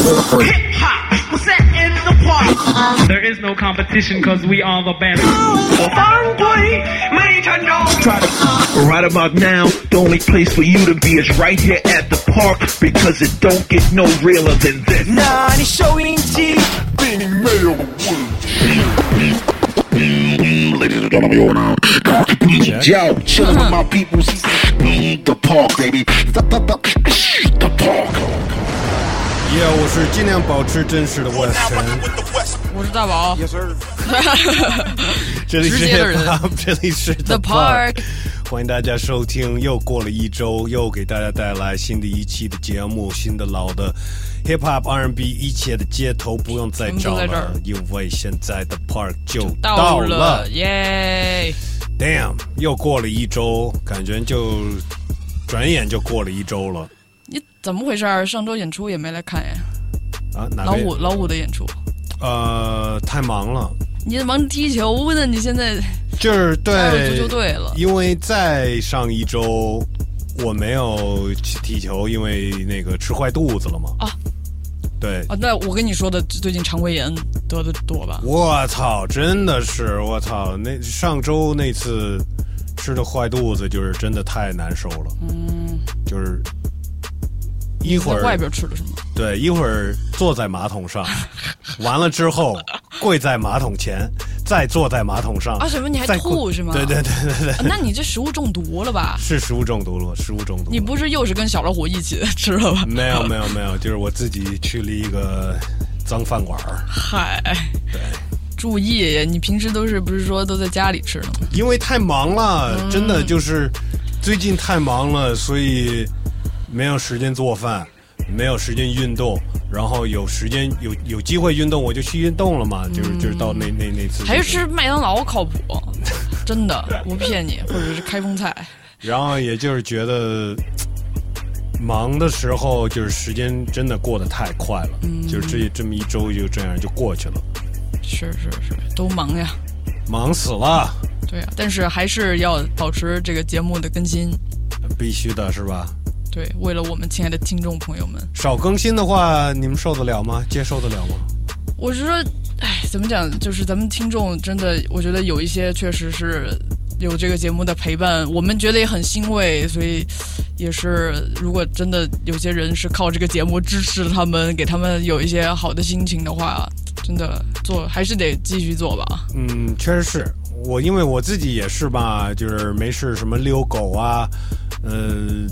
Hip hop, we're set in the park. There is no competition because we are the best. Right about now, the only place for you to be is right here at the park because it don't get no realer than this. 난 이 쇼인지 빈이 매력 Ladies and gentlemen, you're now. Yo, chillin' with my people. The park, baby. The park. 耶我是尽量保持真实的 West 陈，我是大宝。这里是 Hip Hop，这里是 The Park 欢迎大家收听。又过了一周，又给大家带来新的一期的节目，新的老的 Hip Hop R&B，一切的街头不用再找了，因为现在的 Park 就到了。了，耶！Damn，又过了一周，感觉就转眼就过了一周了你怎么回事儿？上周演出也没来看呀？啊！老五老五的演出，呃，太忙了，你忙着踢球呢？你现在就是加入足球对，队了。因为在上一周我没有去踢球，因为那个吃坏肚子了嘛。啊，对，啊，那我跟你说的，最近肠胃炎得的多吧？我操，真的是我操！那上周那次吃的坏肚子，就是真的太难受了。嗯，就是一会儿外边吃的是吗？对，一会儿坐在马桶上，完了之后跪在马桶前，再坐在马桶上啊什么你还吐是吗对对对对对，啊那你这食物中毒了吧？是食物中毒了，食物中毒。你不是又是跟小老虎一起 吃了吧？没有没有没有，就是我自己去了一个脏饭馆儿，嗨，对，注意，你平时都是不是说都在家里吃的吗？因为太忙了，嗯真的就是最近太忙了，所以没有时间做饭，没有时间运动，然后有时间有有机会运动我就去运动了嘛，就是就是到那那那次还是吃麦当劳靠谱，真的不骗你，或者是开封菜。然后也就是觉得忙的时候，就是时间真的过得太快了，嗯。就是这这么一周就这样就过去了，是是是，都忙呀，忙死了，对啊、但是还是要保持这个节目的更新，必须的是吧？对，为了我们亲爱的听众朋友们，少更新的话，你们受得了吗？接受得了吗？我是说，哎，怎么讲，就是咱们听众真的，我觉得有一些确实是有这个节目的陪伴，我们觉得也很欣慰，所以也是，如果真的有些人是靠这个节目支持他们，给他们有一些好的心情的话，真的做还是得继续做吧。嗯，确实是我，因为我自己也是吧，就是没事什么遛狗啊，呃，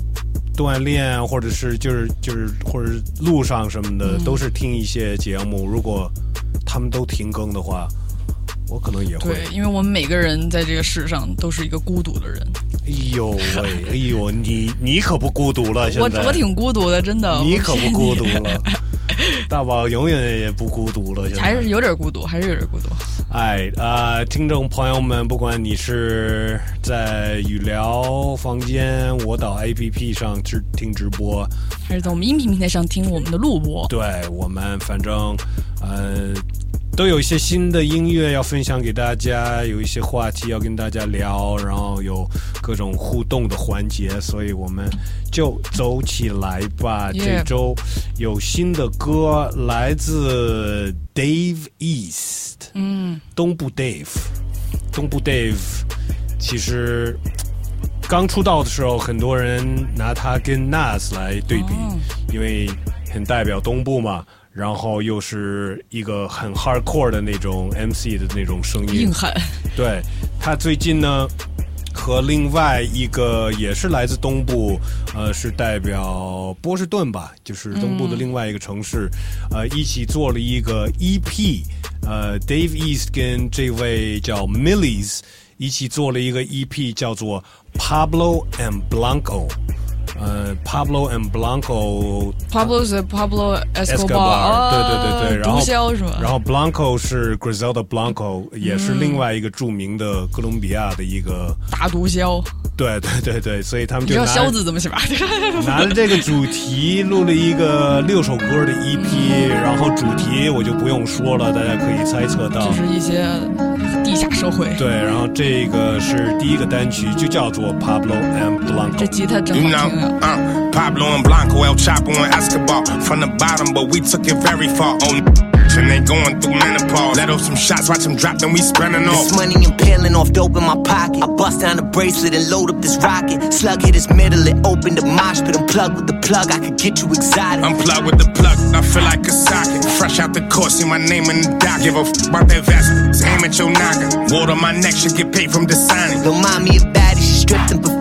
锻炼啊，或者是就是就是或者是路上什么的，都是听一些节目。如果他们都停更的话，我可能也会。对，因为我们每个人在这个世上都是一个孤独的人，哎呦喂，哎呦，你你可不孤独了，现在我我挺孤独的，真的，你可不孤独了。大宝永远也不孤独了，现在还是有点孤独，还是有点孤独。哎呃、听众朋友们，不管你是在语聊房间、我岛 APP 上直听直播，还是在我们音频平台上听我们的录播。对我们反正呃都有一些新的音乐要分享给大家，有一些话题要跟大家聊，然后有各种互动的环节，所以我们就走起来吧。这周有新的歌，来自 Dave East。嗯，东部 Dave，东部 Dave，其实刚出道的时候，很多人拿他跟 Nas 来对比，哦。因为很代表东部嘛，然后又是一个很 hardcore 的那种 MC 的那种声音硬，汉。对他最近呢。和另外一个也是来自东部，呃，是代表波士顿吧，就是东部的另外一个城市，呃，一起做了一个 EP，呃，Dave East 跟这位叫 Millies 一起做了一个 EP，叫做 Pablo and Blanco，呃，Pablo and Blanco Pablo 是 Pablo Escobar，Escobar，对对对对，然后是吗？然后 Blanco 是 Griselda Blanco，也是另外一个著名的哥伦比亚的一个，大毒枭，对对对对，所以他们就拿着字怎么写吧？拿着这个主题录了一个六首歌的 EP，然后主题我就不用说了，大家可以猜测到就。是一些地下社会。对，然后这个是第一个单曲，就叫做 Pablo and Blanco。吉他真 You know, 听啊！uh, Pablo and Blanco, El Chapo and Escobar. From the bottom, but we took it very far. Oh, and they going through menopause. Let off some shots, watch them drop, then we spinning off. This money I'm off dope in my pocket. I bust down the bracelet and load up this rocket. Slug hit his middle, it opened the mosh pit. Unplugged with the plug, I could get you exotic. Unplug with the plug, I feel like a socket. Fresh out the court, see my name in the dock. Give a f about that vest, aim at your noggin. Water my neck should get paid from designing. Don't mind me a baddie, she stripped. Was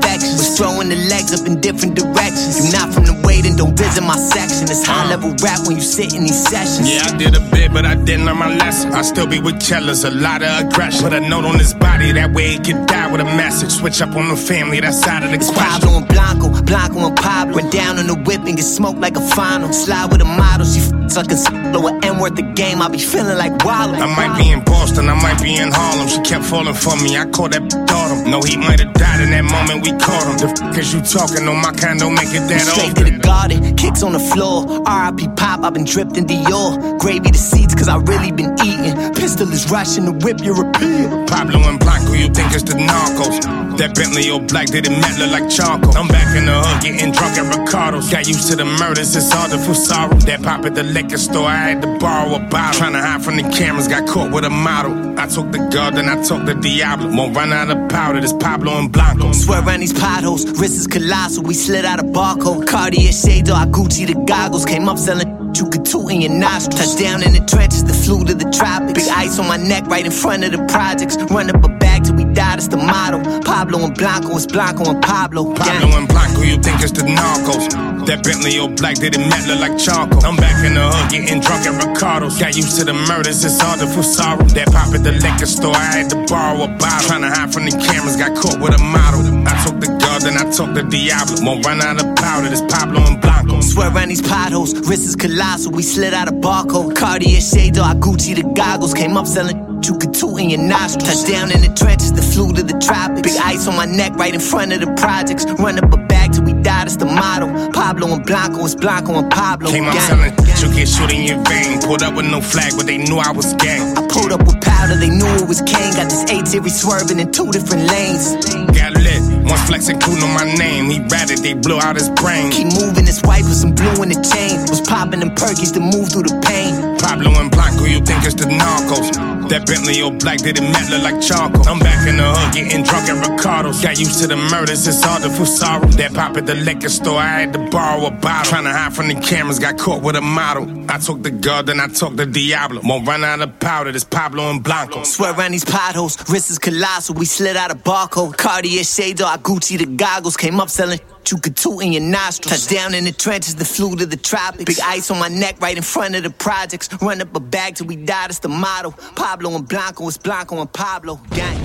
throwing the legs up in different directions. You're not from the way, then don't visit my section. It's high level rap when you sit in these sessions. Yeah, I did a bit, but I didn't learn my lesson. I still be with killers, a lot of aggression. Put a note on his body, that way he can die with a message. Switch up on the family, that's out of the It's question. Pablo and Blanco, Blanco and Pablo. Went down on the whip and get smoked like a final. Slide with a model, she f- like a solo. An M worth the game, I be feeling like Wallow. I might be in Boston, I might be in Harlem. She kept falling for me, I called that autumn. No, he might have died in that moment we caught him. The is you talking on my kind, don't make it that Straight to the garden, kicks on the floor. RIP pop, I've been dripped in Dior. Gravy the seeds, cause I really been eating. Pistol is rushing, the whip European. Pablo and Blanco, you think it's the narcos. That Bentley or black, did it matte look like charcoal. I'm back in the hood, getting drunk at Ricardo's. Got used to the murders, it's hard to feel sorrow. That pop at the liquor store, I had to borrow a bottle. Trying to hide from the cameras, got caught with a model. I took the God, then I took the Diablo. Won't run out of powder, this Pablo and Blanco. Swear around these potholes, wrist is colossal. We slid out a barcode. Cartier shades, or I Gucci the goggles. Came up selling you could toot in your nostrils. Touchdown in the trenches, the flu to the tropics. Big ice on my neck, right in front of the projects. Run up a bag till we die, that's the motto. Pablo and Blanco, it's Blanco and Pablo. Pablo and Blanco, you think it's the narcos. That Bentley or black, did it matte look like charcoal. I'm back in the hood, getting drunk at Ricardo's. Got used to the murders, it's all the feel sorrow. That pop at the liquor store, I had to borrow a bottle. Trying to hide from the cameras, got caught with a model. I took the Then I took the Diablo. Won't run out of powder, this Pablo and Blanco. Swear around these potholes, wrist is colossal. We slid out a barcode. Cartier shades, or I Gucci the goggles. Came up selling you could toot in your nostrils. Touchdown in the trenches, the flu to the tropics. Big ice on my neck, right in front of the projects. Run up a bag till we die, that's the motto. Pablo and Blanco, it's Blanco and Pablo. Came out Gang. selling, you get shot in your vein. Pulled up with no flag, but they knew I was gang. I pulled up with powder, they knew it was Kane. Got this A series swerving in two different lanes. Got lit, one flex including my name. He ratted, they blew out his brain. Keep moving his wife with some blue in the chain. Was popping them perkies to move through the pain. Pablo and Blanco, you think it's the narcos. That Bentley or black, did it matte look like charcoal. I'm back in the hood, getting drunk at Ricardo's. Got used to the murders, it's to feel sorrow. That pop at the liquor store, I had to borrow a bottle. Trying to hide from the cameras, got caught with a model. I took the God, then I took the Diablo. Won't run out of powder, this Pablo and Blanco. Swear around these potholes, wrist is colossal. We slid out a barcode. Cartier shades, or I Gucci the goggles. Came up selling you could toot in your nostrils. Touchdown in the trenches, the flew to the tropics. Big ice on my neck, right in front of the projects. Run up a bag till we die, that's the motto. Pablo and Blanco, it's Blanco and Pablo. Gang.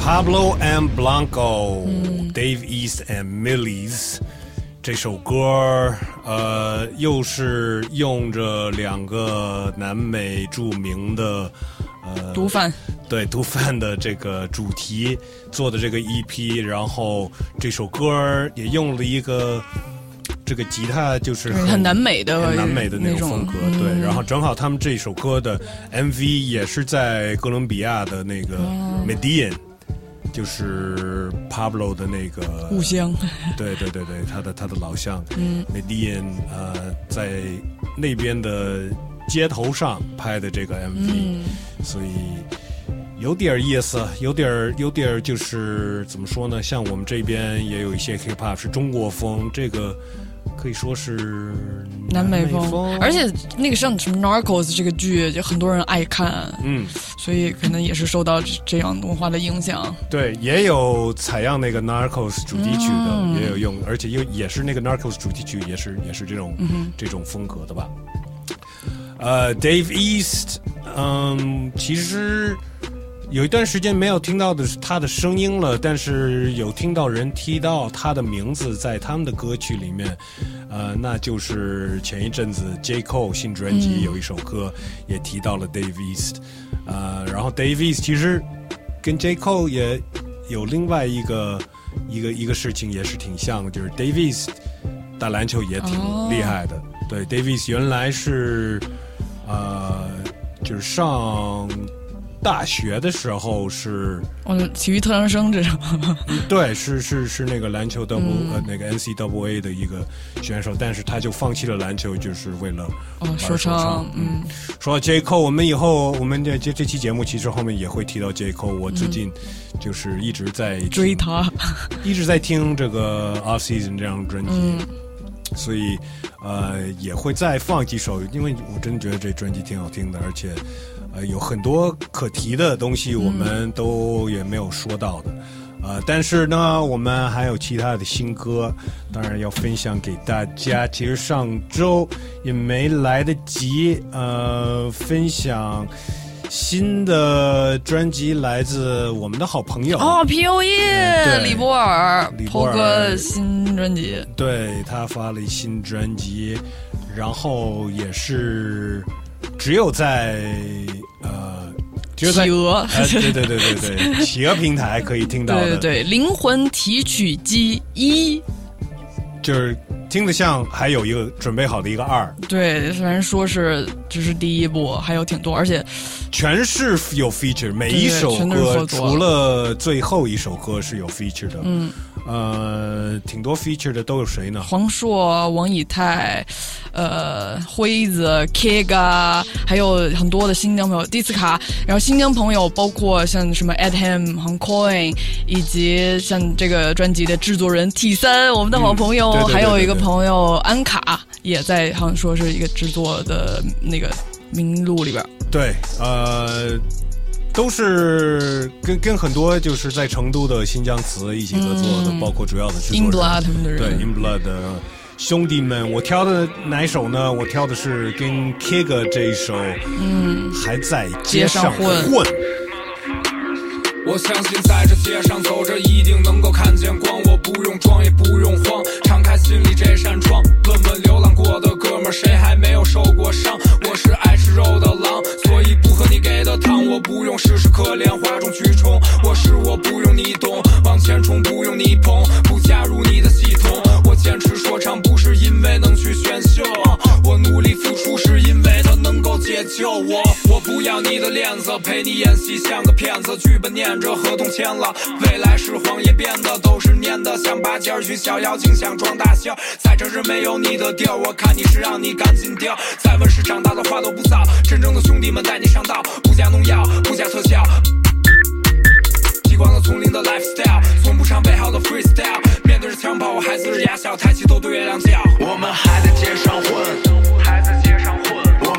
Pablo and Blanco、Dave East and Millies 这首歌，呃，又是用着两个南美着名的 呃毒贩。对毒贩的这个主题做的这个 EP，然后这首歌也用了一个这个吉他就是对很南美的很南美的那那种种风格，嗯。对，然后正好他们这首歌的 MV 也是在哥伦比亚的那个哦。Medellin，、就是 Pablo 的那个故乡。对对对对，他的他的老乡，嗯，Medellin，呃，在那边的街头上拍的这个 MV，、所以有点意思，有点儿有点儿就是怎么说呢？像我们这边也有一些 hip hop 是中国风，这个可以说是南美美风，而且那个像什么《Narcos》这个剧，就很多人爱看，嗯，所以可能也是受到这这样文化的影响。对，也有采样那个 Narcos 主题曲的，嗯也有用，而且又也是那个 Narcos 主题曲，也是也是这种、这种风格的吧。呃，Dave East，嗯，其实有一段时间没有听到的是他的声音了，但是有听到人提到他的名字在他们的歌曲里面，呃，那就是前一阵子 J. Cole 新专辑有一首歌也提到了 Dave East，呃，然后 Dave East 其实跟 J. Cole 也有另外一个一个一个事情也是挺像的，就是 Dave East 打篮球也挺哦。厉害的。对，Dave East 原来是呃，就是上大学的时候是，哦，体育特长生这种，对，是是是那个篮球 double、呃那个 NCAA 的一个选手，但是他就放弃了篮球，就是为了哦，玩说唱，嗯，说到 J Cole，我们以后我们这这这期节目其实后面也会提到 J Cole。我最近就是一直在听追他，一直在听这个 Off Season 这张专辑，嗯所以呃也会再放几首，因为我真的觉得这专辑挺好听的，而且呃有很多可提的东西我们都也没有说到的。呃，但是呢，我们还有其他的新歌，当然要分享给大家。其实上周也没来得及呃分享新的专辑，来自我们的好朋友。哦，P O E，对。李波尔李波尔。新专辑，对他发了新专辑，然后也是只有在呃，企鹅。呃，对对对对对，企鹅平台可以听到的，对对对，灵魂提取机一，就是听得像还有一个准备好的一个二，对，虽然说是只是第一部，还有挺多，而且全是有 feature，每一首歌除了最后一首歌是有 feature 的，嗯，呃，挺多 feature 的都有谁呢？黄硕、王以太，呃，辉子、Kega，还有很多的新疆朋友，迪斯卡，然后新疆朋友包括像什么 Ed Ham、h o n g Coin，以及像这个专辑的制作人 T 三，我们的好朋友，嗯对对对还有一个朋友安卡也在，好像说是一个制作的那个名录里边。对，呃，都是跟跟很多就是在成都的新疆词一起合作的，包括主要的制作人 In Blood 他们的人对 In Blood 的兄弟们。我挑的哪一首呢？我挑的是跟 Kiga 这一首，嗯，还在街上街上混混。我相信在这街上走着，一定能够看见光。我不用装，也不用慌，敞开心里这扇窗。问问流浪过的哥们儿，谁还没有受过伤？我是爱吃肉的狼，所以不喝你给的汤。我不用时时可怜，哗众取宠。我是我不用你懂，往前冲不用你捧，不加入你的系统。我坚持说唱，不是因为能去选秀，我努力付出是因为解救我。我不要你的链子，陪你演戏像个骗子，剧本念着，合同签了，未来是谎言编的，都是念的，像拔尖儿去小妖精，想装大仙儿，在这是没有你的地儿，我看你是让你赶紧掉。再问世长大的话都不造，真正的兄弟们带你上道，不加农药，不加特效。习惯了丛林的 lifestyle，从不唱背好的 freestyle。面对着枪炮，我还呲着牙笑，抬起头对月亮叫。我们还在街上混，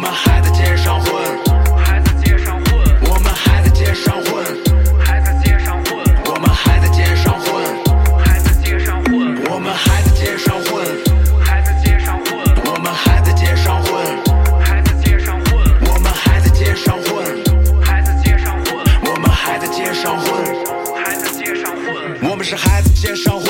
我们还在街上混，我们还在街上混，我们还在街上混，还在街上混，我们还在街上混，还在街上混，我们还在街上混，还在街上混，我们还在街上混，还在街上混，我们还在街上混，还在街上混，我们还在街上混。还在街上混。我们是还在街上混的混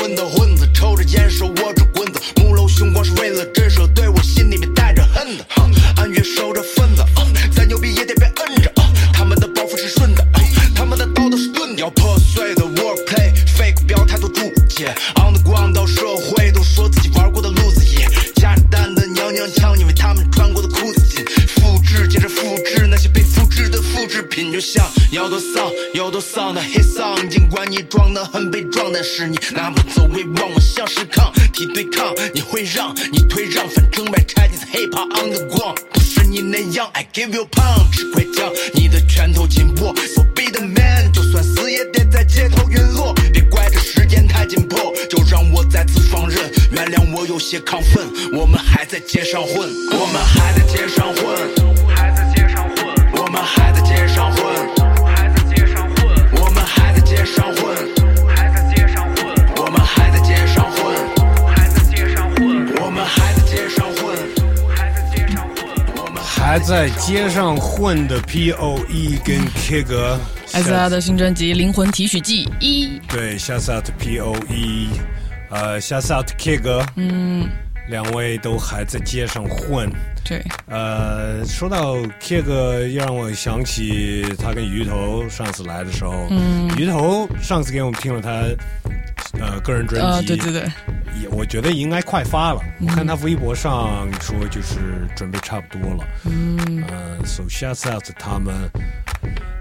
on the ground 到社会都说自己玩过的路子野，夹着蛋的娘娘腔，因为他们穿过的裤子紧。复制接着复制那些被复制的复制品，就像有多丧有多丧的 hit song，尽管你装的很悲壮，但是你拿不走威望，我像是抗。体对抗，你会让你退让，反正买拆 hip hop on the ground，不是你那样，I give you punch，快将你的拳头紧握，so be the man，就算死也得在街头陨落，别怪这时间太紧迫，就让我再次放任，原谅我有些亢奋，我们还在街上混，我们还在街上混。还在街上混，我们还在街上混，还在街上混，我们还在街上混，还在街上混的 P.O.E 跟 Kiga，艾斯拉的新专辑《灵魂提取剂一》，对，Shouts out to P.O.E，呃，Shouts out to Kiga，嗯，两位都还在街上混。对，呃，说到 Kig，又让我想起他跟鱼头上次来的时候，嗯，鱼头上次给我们听了他呃个人专辑，呃，对对对，也我觉得应该快发了。我看他微博上说就是准备差不多了，嗯，呃，so shouts out 他们。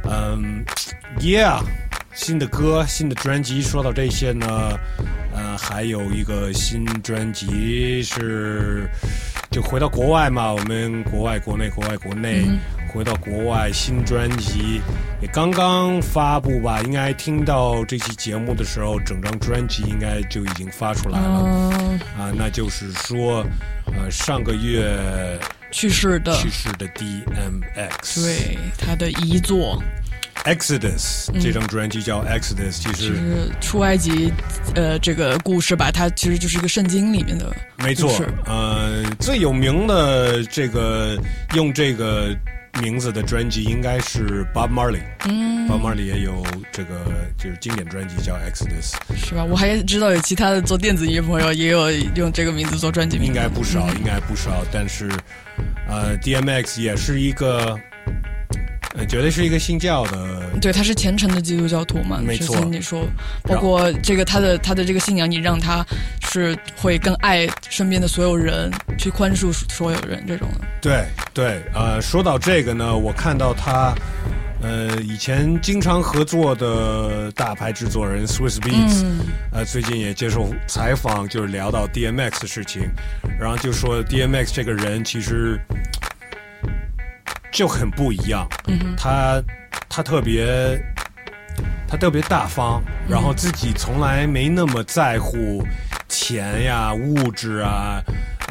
嗯，Yeah，新的歌、新的专辑，说到这些呢，呃，还有一个新专辑是，就回到国外嘛，我们国外、国内、国外、国内，回到国外，新专辑也刚刚发布吧，应该听到这期节目的时候，整张专辑应该就已经发出来了。嗯，啊，那就是说，呃，上个月去世的，去世的 DMX，对他的遗作，Exodus、这张专辑叫 Exodus，其就实是出埃及，呃，这个故事吧，它其实就是一个圣经里面的没错，呃，最有名的这个用这个名字的专辑应该是 Bob Marley，嗯，Bob Marley 也有这个就是经典专辑叫 Exodus，是吧？我还知道有其他的做电子音乐朋友也有用这个名字做专辑名，应该不少，应该不少，但是呃，DMX 也是一个，呃，绝对是一个信教的对，他是虔诚的基督教徒嘛？之没错前你说，包括这个他的他的这个信仰，你让他是会更爱身边的所有人，去宽恕所有人这种的。对对，呃，说到这个呢，我看到他，呃，以前经常合作的大牌制作人 Swiss Beats，、呃，最近也接受采访，就是聊到 DMX 的事情，然后就说 DMX 这个人其实就很不一样，他他特别他特别大方，然后自己从来没那么在乎钱呀、物质啊，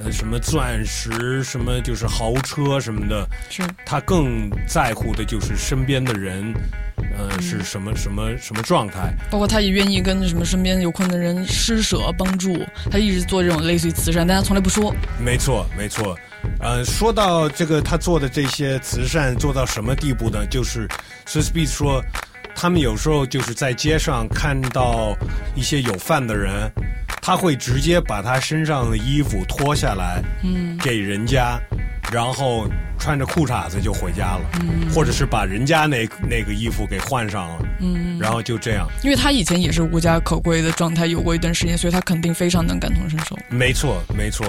呃，什么钻石、什么就是豪车什么的，是他更在乎的就是身边的人，呃，是什么什么什么状态。包括他也愿意跟什么身边有困难的人施舍帮助，他一直做这种类似于慈善，但他从来不说。没错，没错。呃，说到这个，他做的这些慈善做到什么地步呢？就是 s w i s s b e a t 说，他们有时候就是在街上看到一些有饭的人，他会直接把他身上的衣服脱下来，嗯，给人家，然后穿着裤衩子就回家了，嗯，或者是把人家那那个衣服给换上了，嗯，然后就这样。因为他以前也是无家可归的状态，有过一段时间，所以他肯定非常能感同身受。没错，没错，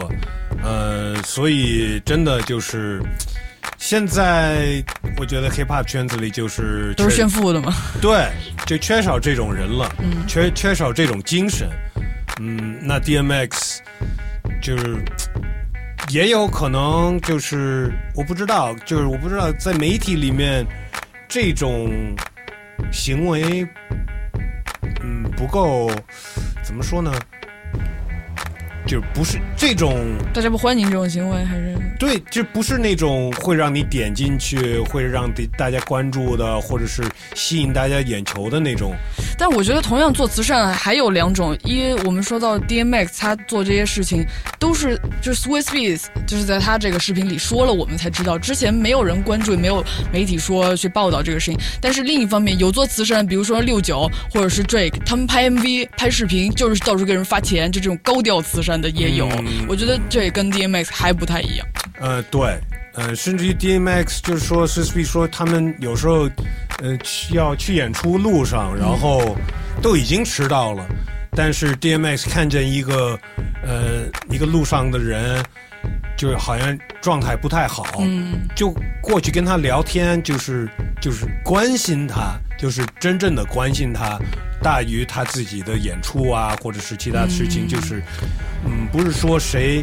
呃，所以真的就是，现在我觉得 hip hop 圈子里就是都是炫富的嘛，对，就缺少这种人了，嗯。缺缺少这种精神，嗯，那 DMX 就是也有可能就是我不知道，就是我不知道在媒体里面这种行为，嗯，不够怎么说呢？就不是这种大家不欢迎这种行为，还是对，就不是那种会让你点进去，会让大大家关注的，或者是吸引大家眼球的那种。但我觉得同样做慈善还有两种，一我们说到 DMX 他做这些事情都是就是 Swiss Beats 就是在他这个视频里说了，我们才知道，之前没有人关注，也没有媒体说去报道这个事情。但是另一方面有做慈善，比如说六九或者是 Drake，他们拍 MV 拍视频就是到处给人发钱，就这种高调慈善的也有。我觉得这也跟 DMX 还不太一样。呃，对，呃，甚至于 DMX 就是说 s s b 说他们有时候，呃，去要去演出路上，然后都已经迟到了，但是 DMX 看见一个，呃，一个路上的人。就是好像状态不太好，嗯，就过去跟他聊天，就是就是关心他，就是真正的关心他，大于他自己的演出啊，或者是其他事情，就是，嗯，不是说谁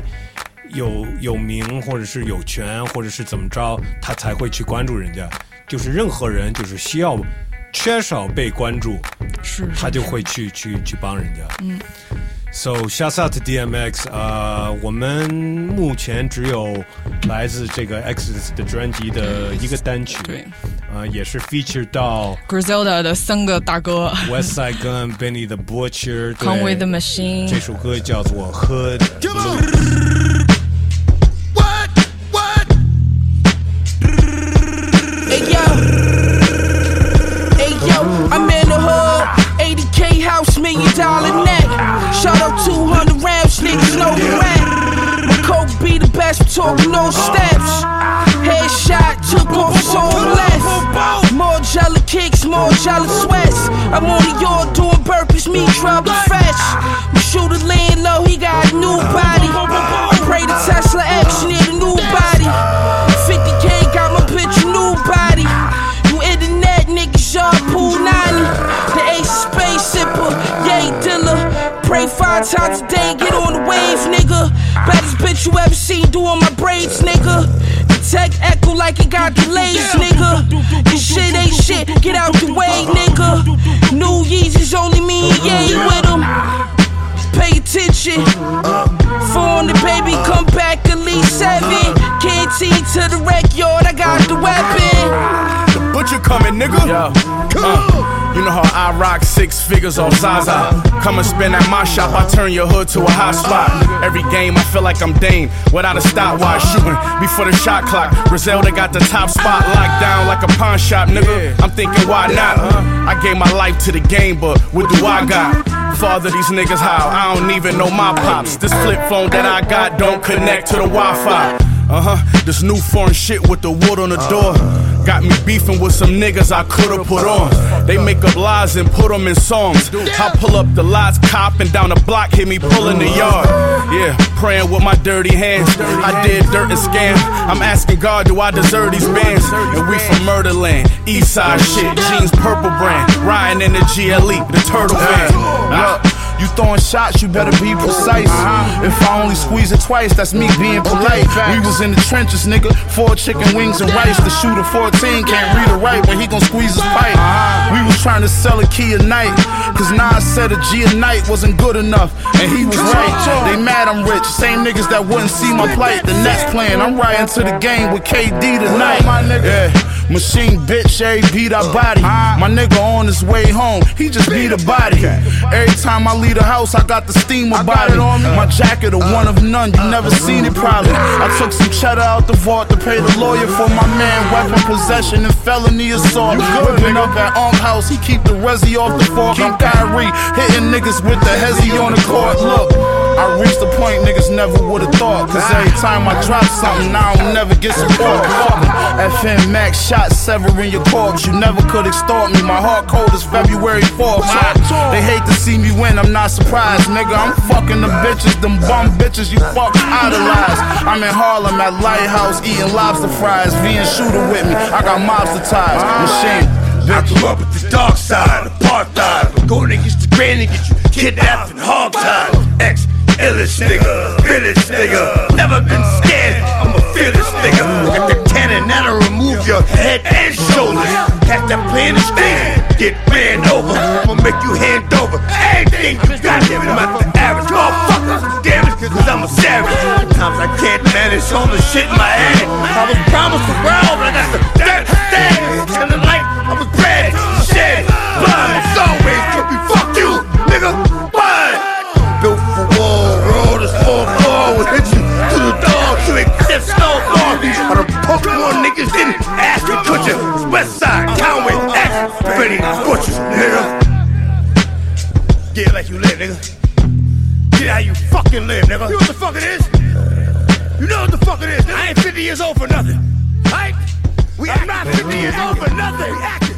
有有名，或者是有权，或者是怎么着，他才会去关注人家。就是任何人，就是需要，缺少被关注，是，他就会去去去帮人家。嗯。So shout out D M X 啊，我们目前只有来自这个 X 的专辑的一个单曲。对。啊，也是 featured 到 Griselda 的三个大哥 Westside Gun、Benny the Butcher、Conway the Machine。这首歌叫做 Hood。no steps. Headshot, took off so less. More jelly kicks, more jelly sweats. I'm on the yard doing burpees, me trying fresh. fetch. shoot a laying low, he got a new body. Pray the Tesla X near the new body. 50k got my bitch a new body. You internet niggas, y'all pool 90. The ace space sipper, yay dealer. Pray five times a day, get on the wave, now shit you ever seen doing my braids, nigga. The tech echo like it got delays, nigga. This shit ain't shit, get out the way, nigga. New Yeezys only me and Ye with them. Pay attention. Phone the baby, come back at least seven. Can't see to the wreck yard, I got the weapon. Butcher coming, nigga. Yeah. Uh, you know how I rock six figures off Zaza. Come and spin at my shop, I turn your hood to a hot spot. Every game, I feel like I'm Dame without a stopwatch shooting before the shot clock. Griselda got the top spot locked down like a pawn shop, nigga. I'm thinking, why not? I gave my life to the game, but what do I got? Father, these niggas how? I don't even know my pops. This flip phone that I got don't connect to the Wi Fi. Uh huh. This new foreign shit with the wood on the door. Got me beefing with some niggas I could've put on. They make up lies and put them in songs. I pull up the lots, cop, and down the block, hit me pulling the yard. Yeah, praying with my dirty hands. I did dirt and scam. I'm asking God, do I deserve these bands? And we from Murderland, East Side shit, jeans purple brand. Riding in the GLE, the turtle. Look, you throwing shots, you better be precise. If I only squeeze it twice, that's me being polite. We was in the trenches, nigga. Four chicken wings and rice. The shooter 14 can't read or write, but he gon' squeeze his pipe. We was trying to sell a key a night. Cause Nas said a G a night wasn't good enough. And he was right. They mad I'm rich. Same niggas that wouldn't see my plight. The next playing, I'm riding to the game with KD tonight. Yeah. Machine bitch, every beat I body. My nigga on his way home, he just need a body. Every time I leave the house, I got the steam about it. My jacket, a one of none, you never seen it probably. I took some cheddar out the vault to pay the lawyer for my man. Weapon possession and felony assault. Whipping up at Unk House, he keep the resi off the fork. I'm Kyrie, hitting niggas with the hezzy on the court. Look. I reached the point niggas never would've thought. Cause every time I drop something, I don't never get support. FM Max shot severing your corpse. You never could extort me. My heart cold is February 4th. They hate to see me win, I'm not surprised. Nigga, I'm fucking the bitches, them bum bitches you fuck idolize. I'm in Harlem at Lighthouse eating lobster fries. V and shooter with me, I got mobster ties. Machine. I grew up with the dark side, apartheid. I'm going against the grain and get you kidnapped and hog-tied. Ex illest nigga, realest nigga. Never been scared, I'm a fearless nigga. Got the cannon that'll remove your head and shoulders. Catch that plan and stand, get ran over. I'ma make you hand over everything you got. I'm not the average motherfucker. Cause I'm a savage. Sometimes I can't manage all the shit in my head. I was promised the world, but I got the dirt instead. I done poked more niggas than Ashton Kutcher. West Side, Conway, X, Benny Butchers, nigga. Get like you live, nigga. Get how you fucking live, nigga. You know what the fuck it is? You know what the fuck it is? I ain't 50 years old for nothing. Right? We I'm not 50 years old for nothing. We acting.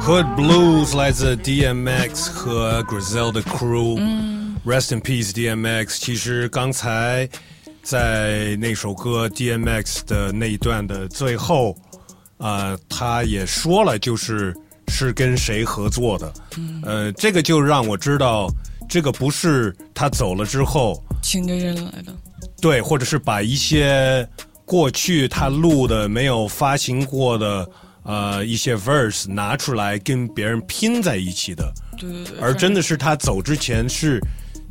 Hood Blues 来自 DMX 和 Griselda Crew。Rest in peace DMX。其实刚才 在那首歌 DMX 的那一段的最后，啊、他也说了，就是是跟谁合作的。呃，这个就让我知道，这个不是他走了之后，请着人来的。对，或者是把一些过去他录的没有发行过的呃一些 verse 拿出来跟别人拼在一起的，对对对，而真的是他走之前是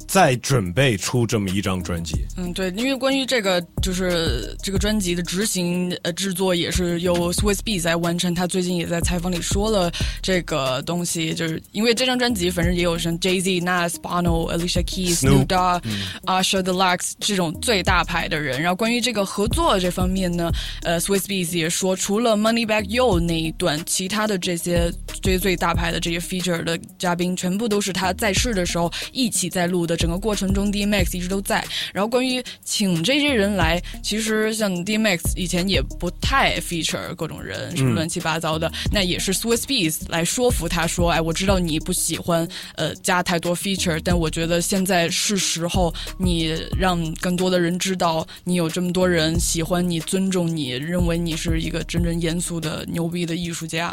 在准备出这么一张专辑。嗯，对，因为关于这个就是这个专辑的执行呃制作也是由 Swiss B 在完成。他最近也在采访里说了这个东西，就是因为这张专辑反正也有像 Jay Z、Nas、Bono、Alicia Keys、Snoop Dogg、Usher、The Lux 这种最大牌的人。然后关于这个合作这方面呢，呃，Swiss B 也说，除了 Money Back Yo 那一段，其他的这些这些最大牌的这些 feature 的嘉宾，全部都是他在世的时候一起在录的。整个过程中，DMAX 一直都在。然后关于请这些人来，其实像 DMAX 以前也不太 feature 各种人，什么乱七八糟的。那也是 Swiss Beats 来说服他说：“哎，我知道你不喜欢呃加太多 feature，但我觉得现在是时候你让更多的人知道你有这么多人喜欢你、尊重你，认为你是一个真正严肃的牛逼的艺术家。”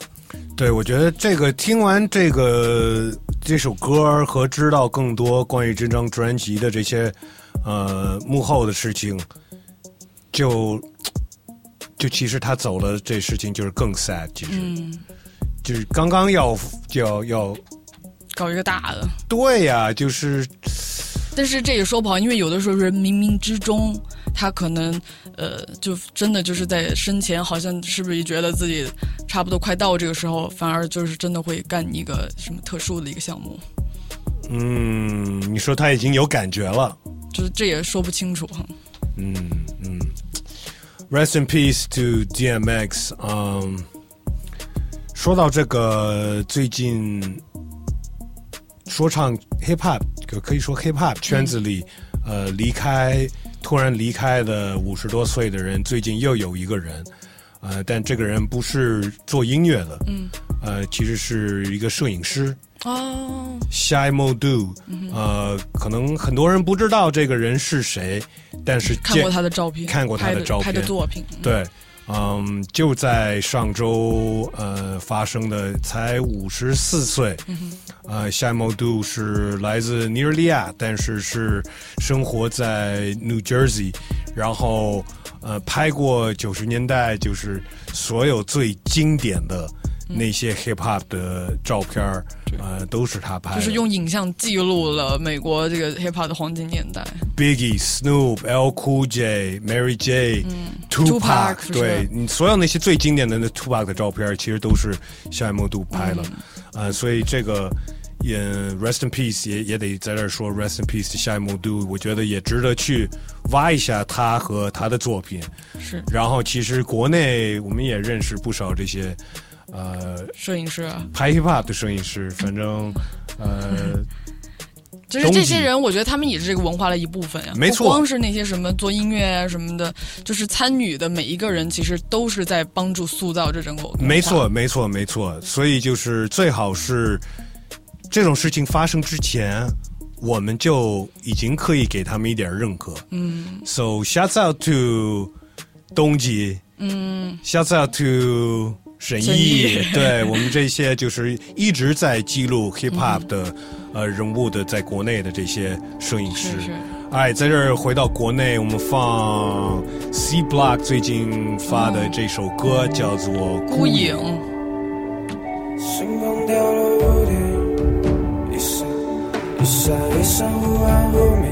对，我觉得这个听完这个这首歌和知道更多关于这张专辑的这些呃，幕后的事情，就就其实他走了，这事情就是更 sad，其实、嗯，就是刚刚要要要，搞一个大的。对呀、就是但是这也说不好，因为有的时候人冥冥之中，他可能呃，就真的就是在生前，好像是不是觉得自己差不多快到这个时候，反而就是真的会干一个什么特殊的一个项目，嗯，你说他已经有感觉了。就是这也说不清楚哈。嗯嗯，Rest in peace to DMX。嗯，说到这个，最近说唱 hip hop 可可以说 hip hop 圈子里，呃，离开突然离开的五十多岁的人，最近又有一个人，呃，但这个人不是做音乐的，嗯，呃，其实是一个摄影师。哦，Shy Modu，、呃，可能很多人不知道这个人是谁，但是看过他的照片，看过他的照片，拍的作品，嗯。对，嗯，就在上周呃发生的，才五十四岁，呃，夏莫杜是来自尼日利亚，但是是生活在 New Jersey，然后呃拍过九十年代就是所有最经典的那些 hip hop 的照片儿呃，都是他拍的，就是用影像记录了美国这个 hip hop 的黄金年代。Biggie、Snoop、L Cool J、Mary J、Tupac，Tupac，是对你所有那些最经典的那 Tupac 的照片，其实都是夏目杜拍了，呃，所以这个也 Rest in Peace 也也得在这儿说 Rest in Peace 的夏目杜，我觉得也值得去挖一下他和他的作品。是。然后其实国内我们也认识不少这些呃摄影师啊，拍 hip hop 的摄影师，反正呃。就是这些人，我觉得他们也是这个文化的一部分呀。没错不光是那些什么做音乐啊什么的，就是参与的每一个人，其实都是在帮助塑造这整个文化。没错，没错，没错。所以就是最好是这种事情发生之前，我们就已经可以给他们一点认可。嗯 So shouts out to 东极嗯，，shouts out to 沈沈毅毅，对我们这些就是一直在记录 hip hop 的、呃人物的在国内的这些摄影师。是是。哎，在这儿回到国内，我们放 C Block 最近发的这首歌叫做《孤影。星光掉落屋顶，一闪一闪一闪忽暗忽明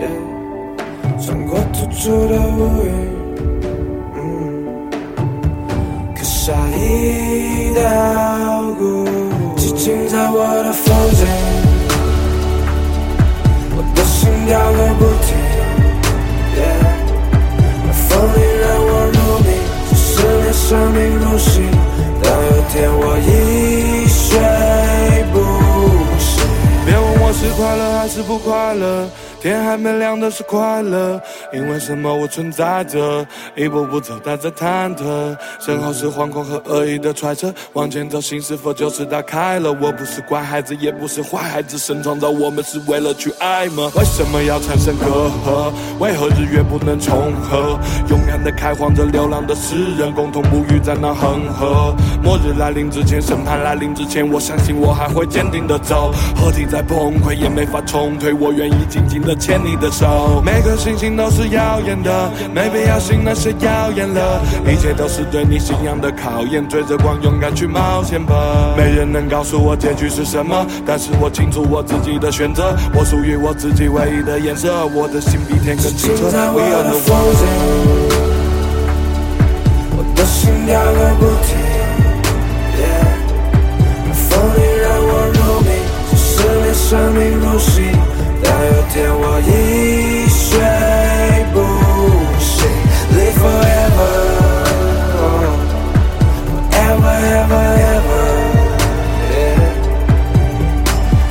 ，yeah, 穿过突出的乌云，下一道谷寂静在我的风景，我的心跳个不停，yeah, 风里让我入迷，只是那生命如戏。当有天我一睡不醒，别问我是快乐还是不快乐，天还没亮的是快乐，因为什么我存在着，一步步走带着忐忑，身后是惶恐和恶意的揣测，往前走心是否就此打开了？我不是乖孩子，也不是坏孩子，神创造我们是为了去爱吗？为什么要产生隔阂？为何日月不能重合？勇敢的开荒着流浪的诗人，共同沐浴在那恒河。末日来临之前，审判来临之前，我相信我还会坚定的走。合体在崩溃，也没法冲退，我愿意静静的牵你的手。每颗星星都是耀眼的，没必要信那些谣言了。一切都是对你信仰的考验，追着光，勇敢去冒险吧。没人能告诉我结局是什么，但是我清楚我自己的选择，我属于我自己唯一的颜色。我的心比天更清澈。We are the ones. 我的心跳个不停风里让我入迷，只是连生命如戏。当有天我一睡不醒，Live forever, ever, ever, ever, yeah.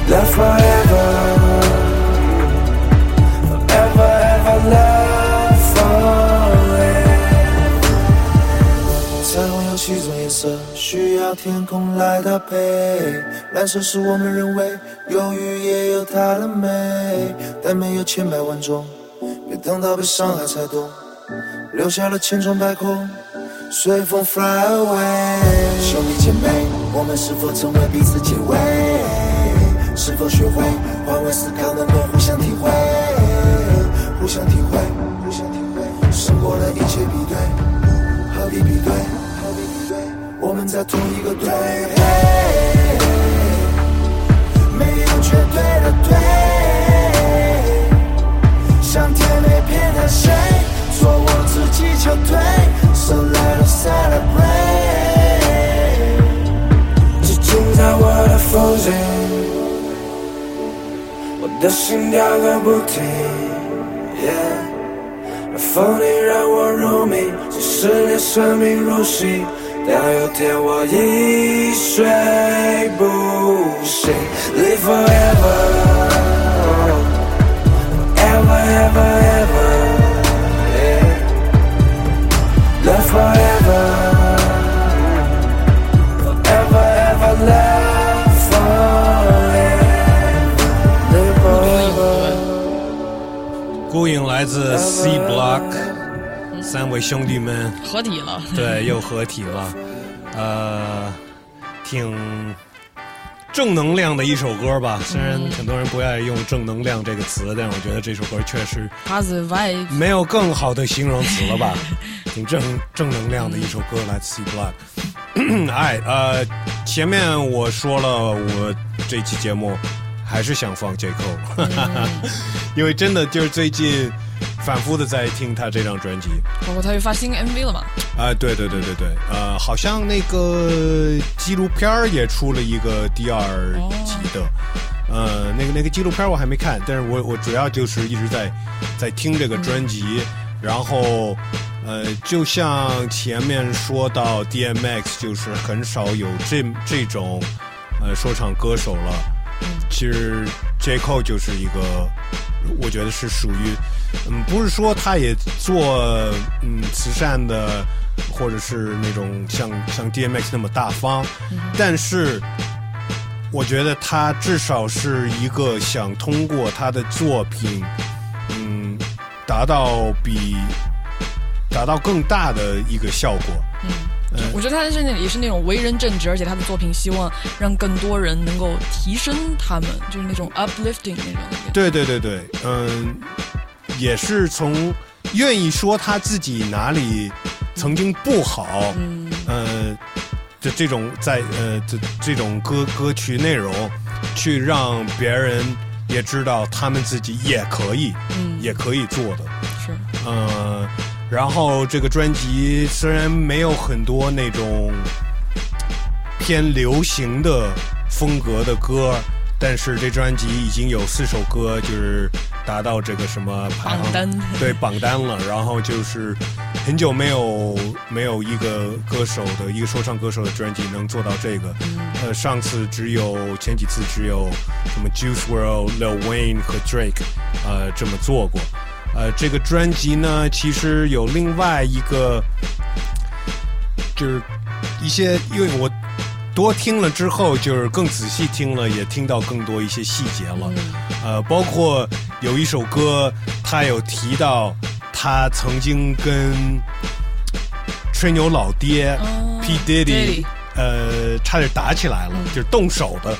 Love forever, forever, 需要天空来搭配。蓝色是我们认为忧郁也有它的美，但没有千百万种，别等到被伤害才懂，留下了千疮百孔，随风 fly away。兄弟姐妹，我们是否成为彼此解围？是否学会换位思考，能够互相体会？互相体会，互相体会，胜过了一切比对，何必比对？我们在同一个队。没有绝对的对，上天没偏袒谁，做我自己就对。So let us celebrate，只停在我的风景，我的心跳个不停。Yeah 风铃让我入迷，几十年生命如戏，但有天我一睡不醒。Live forever, ever, ever, ever. Love forever, forever, ever, love forever. Live forever. 孤影来自 C Block，三位兄弟们。合体了。对，又合体了，呃，挺正能量的一首歌吧。虽然很多人不爱用“正能量”这个词，但是我觉得这首歌确实没有更好的形容词了吧，挺正正能量的一首歌，来自 C Block。哎，呃，前面我说了，我这期节目还是想放 J. Cole，因为真的就是最近反复的在听他这张专辑。包括他又发新 MV 了嘛？啊、对对对对对，呃，好像那个纪录片儿也出了一个第二集的，呃，那个那个纪录片我还没看，但是我我主要就是一直在在听这个专辑，然后呃，就像前面说到 DMX，就是很少有这这种呃说唱歌手了，其实 J. Cole 就是一个，我觉得是属于，嗯，不是说他也做嗯慈善的，或者是那种像像 DMX 那么大方，但是我觉得他至少是一个想通过他的作品，嗯，达到比达到更大的一个效果。我觉得他是那也是那种为人正直，而且他的作品希望让更多人能够提升他们，就是那种 uplifting 那种。对对对对，嗯，也是从愿意说他自己哪里曾经不好，嗯，呃，这这种在呃这这种歌歌曲内容，去让别人也知道他们自己也可以，嗯。也可以做的，是，呃，然后这个专辑虽然没有很多那种偏流行的风格的歌，但是这专辑已经有四首歌就是达到这个什么排行榜单对榜单了。然后就是很久没有没有一个歌手的一个说唱歌手的专辑能做到这个。呃，上次只有前几次只有什么 Juice World、Lil Wayne 和 Drake，呃，这么做过。呃，这个专辑呢，其实有另外一个，就是一些，因为我多听了之后，就是更仔细听了，也听到更多一些细节了。呃，包括有一首歌，他有提到他曾经跟吹牛老爹、P Diddy，呃，差点打起来了，就是动手的。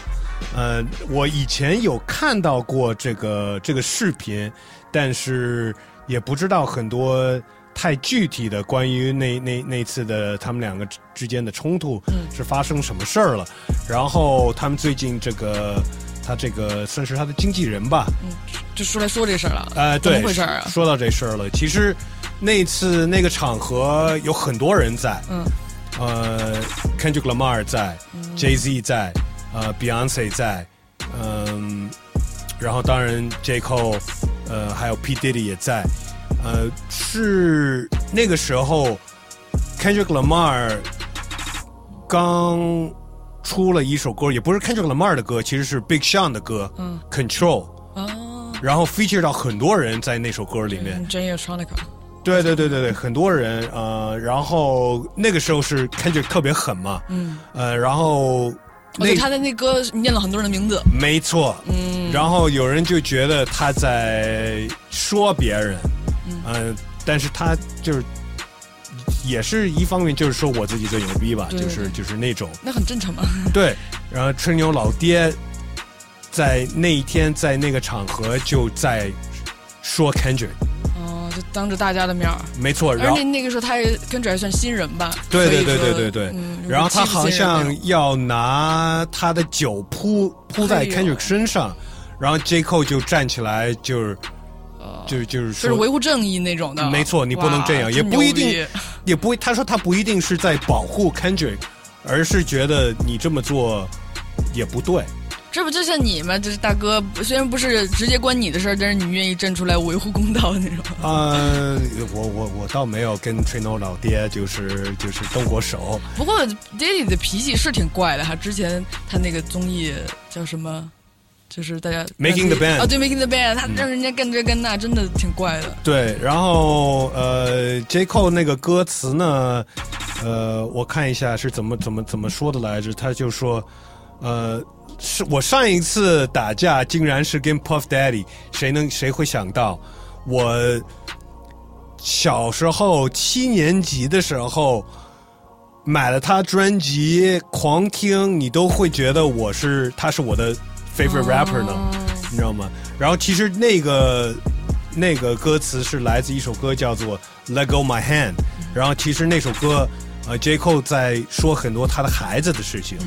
呃，我以前有看到过这个这个视频，但是也不知道很多太具体的关于那那那次的他们两个之之间的冲突是发生什么事儿了。然后他们最近这个他这个算是他的经纪人吧，就出来说这事儿了。呃，怎么，回事儿啊？说到这事儿了，其实那次那个场合有很多人在，嗯，呃，Kendrick Lamar 在、Jay Z 在，呃，Beyonce 在，嗯，然后当然 J Cole，呃，还有 P Diddy 也在，呃，是那个时候 Kendrick Lamar 刚出了一首歌，也不是 Kendrick Lamar 的歌，其实是 Big Sean 的歌，嗯，Control，哦，然后 feature 到很多人在那首歌里面。对对对对对，很多人呃，然后那个时候是 Kendrick 特别狠嘛，嗯，呃，然后那而且他的那歌念了很多人的名字。没错，嗯，然后有人就觉得他在说别人，嗯、但是他就是也是一方面就是说我自己最牛逼吧，对就是就是那种那很正常嘛。对，然后吹牛老爹在那一天在那个场合就在说 Kendrick，当着大家的面儿。没错，然后而且那个时候他也跟着还算新人吧。对对对对对对，嗯，然后他好像要拿他的酒扑扑在 Kendrick 身上，然后 J Cole 就站起来就是。就就是就是说，维护正义那种的。没错，你不能这样，也不一定也不会。他说他不一定是在保护 Kendrick，而是觉得你这么做也不对。这不就像你吗？就是大哥，虽然不是直接关你的事儿，但是你愿意站出来维护公道的那种。呃，我我我倒没有跟 Trino 老爹就是就是动过手。不过爹地的脾气是挺怪的哈。之前他那个综艺叫什么？就是大家 Making the Band 啊，对，Making the Band，他让人家干这干那，真的挺怪的。对，然后呃，J Cole 那个歌词呢，呃，我看一下是怎么怎么怎么说的来着？他就说，呃，是我上一次打架竟然是跟 Puff Daddy，谁能谁会想到我小时候七年级的时候买了他专辑狂听，你都会觉得我是他是我的 favorite rapper 呢，你知道吗？然后其实那个那个歌词是来自一首歌叫做《Let Go My Hand》，然后其实那首歌呃 J Cole 在说很多他的孩子的事情，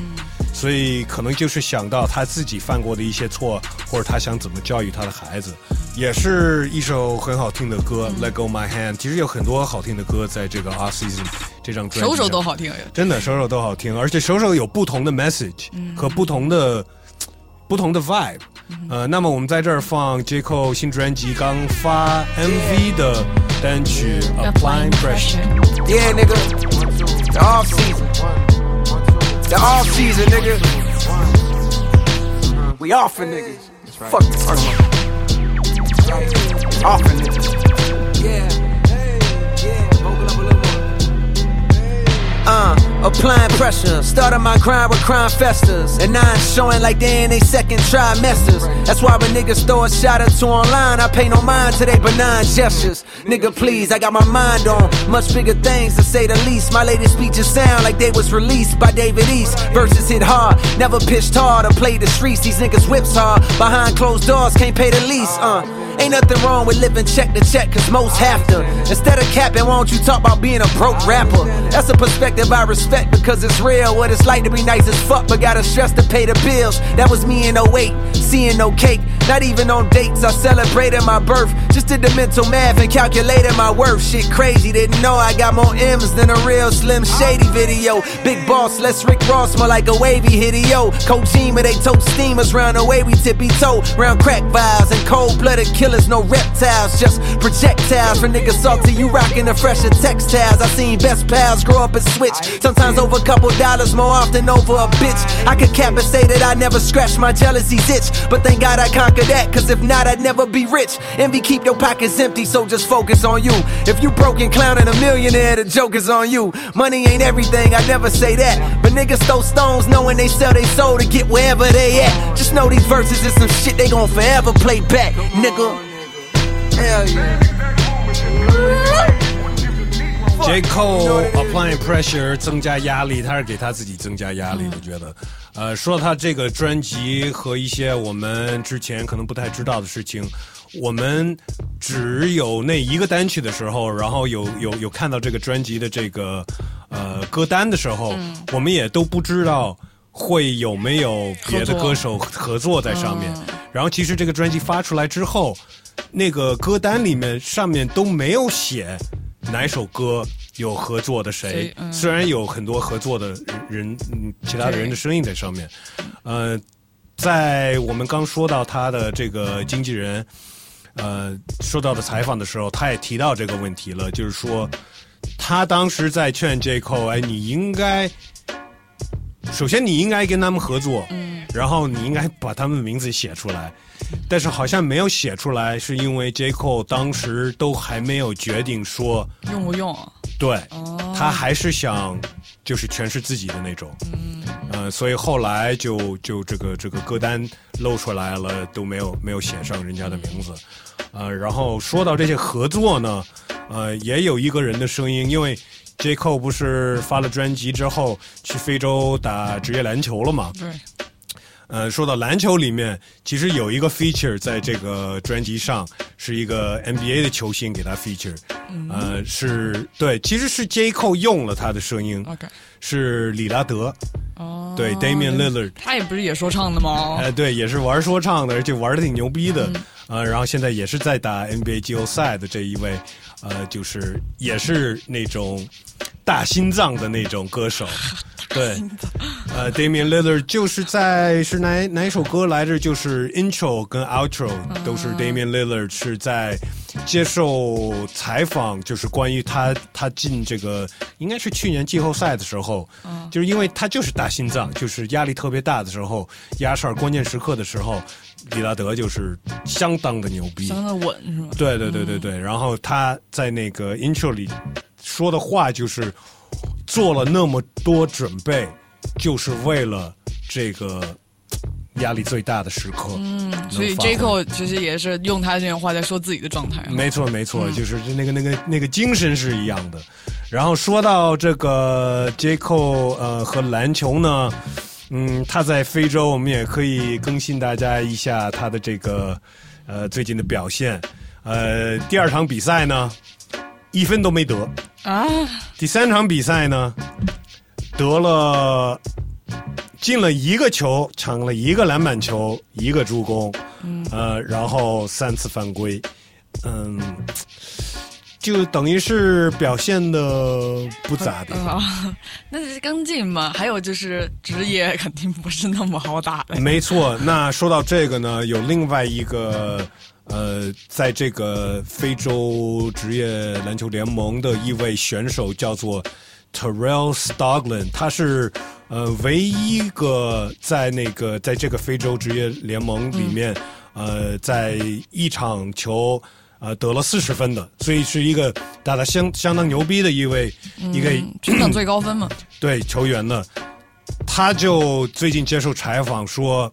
所以可能就是想到他自己犯过的一些错，或者他想怎么教育他的孩子，也是一首很好听的歌《Let Go My Hand》。其实有很多好听的歌在这个 Off Season 这张专辑首首都好听，真的首首都好听，而且首首有不同的 message 和不同的、不同的 vibe。呃，那么我们在这儿放 J Cole 新专辑刚发 MV 的单曲《Applying Pressure》。Yeah, nigga. The off season. The off season, nigga. We offing niggas. Fuck the first one. Offing niggas. Yeah. Uh, applying pressure. Started my grind with crime festers. And I'm showing like they in they second trimesters. That's why when niggas throw a shot or two online, I pay no mind to they benign gestures. Nigga, please, I got my mind on much bigger things to say the least. My latest speeches sound like they was released by David East. Verses hit hard, never pitched hard or played the streets. These niggas whips hard. Behind closed doors, can't pay the lease. Uh, ain't nothing wrong with living check to check, cause most have to. Instead of capping, why don't you talk about being a broke rapper? That's a perspective I respect because it's real. What it's like to be nice as fuck, but gotta stress to pay the bills. That was me in 08, seeing no cake. Not even on dates, I celebrated my birth. Just did the mental math and calculated my worth. Shit crazy, didn't know I got more M's than a real Slim Shady video. Big boss, let's Rick Ross, more like a wavy hitio. Kojima, they tote steamers round the way we tippy toe. Round crack vials and cold blooded killers, no reptiles, just projectiles. For niggas salty, you rockin' the fresher textiles. I seen best pals grow up and switch. Sometimes over a couple dollars, more often over a bitch. I could cap and say that I never scratched my jealousy's itch. But thank God I conquered that, cause if not, I'd never be rich. Envy keep your pockets empty, so just focus on you. If you broke and clowning a millionaire, the joke is on you. Money ain't everything, I never say that. But niggas throw stones knowing they sell their soul to get wherever they at. Just know these verses is some shit they gon' forever play back, nigga. Hell yeah. J. Cole applying pressure 增加压力，他是给他自己增加压力。我觉得，呃，说到他这个专辑和一些我们之前可能不太知道的事情，我们只有那一个单曲的时候，然后有有有看到这个专辑的这个呃歌单的时候，我们也都不知道会有没有别的歌手合作在上面。然后其实这个专辑发出来之后，那个歌单里面上面都没有写哪首歌有合作的谁？虽然有很多合作的人，嗯，其他的人的声音在上面，呃，在我们刚说到他的这个经纪人，呃，受到的采访的时候，他也提到这个问题了，就是说他当时在劝 J Cole，哎，你应该。首先，你应该跟他们合作，嗯，然后你应该把他们的名字写出来，但是好像没有写出来，是因为 J. Cole 当时都还没有决定说用不用？对，他还是想就是全是自己的那种，嗯，呃，所以后来就就这个这个歌单露出来了，都没有没有写上人家的名字，呃，然后说到这些合作呢，呃，也有一个人的声音，因为 J. Cole 不是发了专辑之后去非洲打职业篮球了嘛，对，呃，说到篮球里面，其实有一个 feature 在这个专辑上，是一个 NBA 的球星给他 feature，呃，是对，其实是 J. Cole 用了他的声音。OK 是里拉德，哦，对，Damian Lillard，他也不是也说唱的吗？哎，对，也是玩说唱的，而且玩的挺牛逼的，呃，然后现在也是在打 NBA 季后赛的这一位，呃，就是也是那种大心脏的那种歌手，对，呃，Damian Lillard 就是在是哪哪一首歌来着？就是 intro 跟 outro 都是 Damian Lillard 是在接受采访，就是关于他他进这个应该是去年季后赛的时候，就是因为他就是大心脏，就是压力特别大的时候，压哨关键时刻的时候，里拉德就是相当的牛逼，相当的稳是吗？对对对对对，然后他在那个 intro 里说的话就是做了那么多准备，就是为了这个压力最大的时刻。嗯，所以能发挥 J Cole 其实也是用他这句话在说自己的状态啊。没错没错，就是那个那个那个精神是一样的。然后说到这个 J Cole 呃和篮球呢，嗯，他在非洲，我们也可以更新大家一下他的这个呃最近的表现。呃，第二场比赛呢，一分都没得。啊，第三场比赛呢，得了进了一个球，抢了一个篮板球，一个助攻，嗯呃，然后三次犯规，嗯，就等于是表现的不咋地。啊 那是刚进嘛，还有就是职业肯定不是那么好打的。没错，那说到这个呢，有另外一个呃，在这个非洲职业篮球联盟的一位选手叫做 Terrell Stoglin，他是呃唯一一个在那个在这个非洲职业联盟里面，呃，在一场球。呃，得了四十分的，所以是一个打得相相当牛逼的一位、一个嗯全场最高分嘛。对球员呢，他就最近接受采访说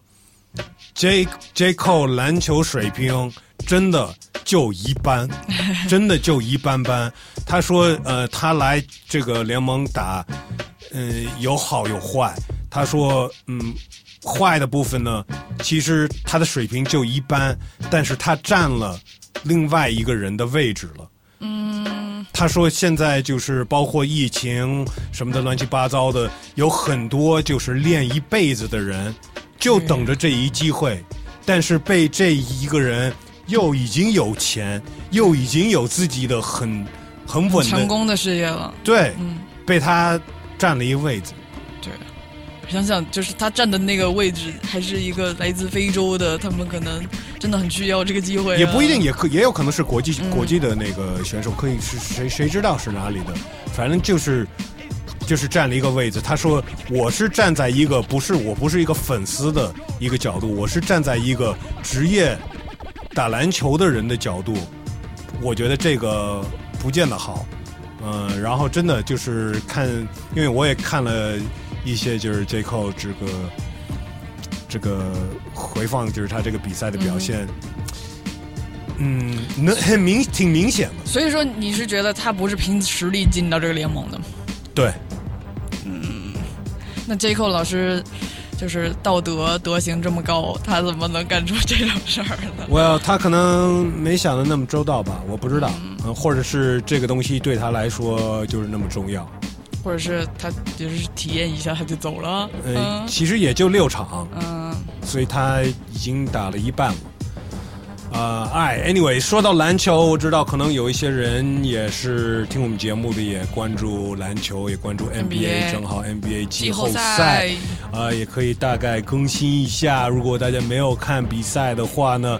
，J J Cole 篮球水平真的就一般，真的就一般般。他说，呃，他来这个联盟打，嗯、有好有坏。他说，嗯，坏的部分呢，其实他的水平就一般，但是他占了另外一个人的位置了。嗯，他说现在就是包括疫情什么的乱七八糟的，有很多就是练一辈子的人，就等着这一机会，但是被这一个人又已经有钱，又已经有自己的很很稳的成功的事业了。对，嗯，被他占了一位置。对，想想就是他站的那个位置，还是一个来自非洲的，他们可能真的很需要这个机会、啊。也不一定，也可也有可能是国际、嗯国际的那个选手，可以是谁谁知道是哪里的，反正就是就是占了一个位置。他说我是站在一个不是我不是一个粉丝的一个角度，我是站在一个职业打篮球的人的角度，我觉得这个不见得好。嗯、然后真的就是看，因为我也看了一些就是 J Cole 这个这个回放，就是他这个比赛的表现。嗯，能很明挺明显的，所以说，你是觉得他不是凭实力进到这个联盟的吗？对，那 J Cole 老师就是道德德行这么高，他怎么能干出这种事儿呢？我他可能没想的那么周到吧，我不知道，嗯，或者是这个东西对他来说就是那么重要，或者是他就是体验一下他就走了？呃，嗯其实也就六场，嗯，所以他已经打了一半了。呃，哎，anyway，说到篮球，我知道可能有一些人也是听我们节目的，也关注篮球，也关注 NBA，, NBA 正好 NBA 季后赛赛，呃，也可以大概更新一下。如果大家没有看比赛的话呢，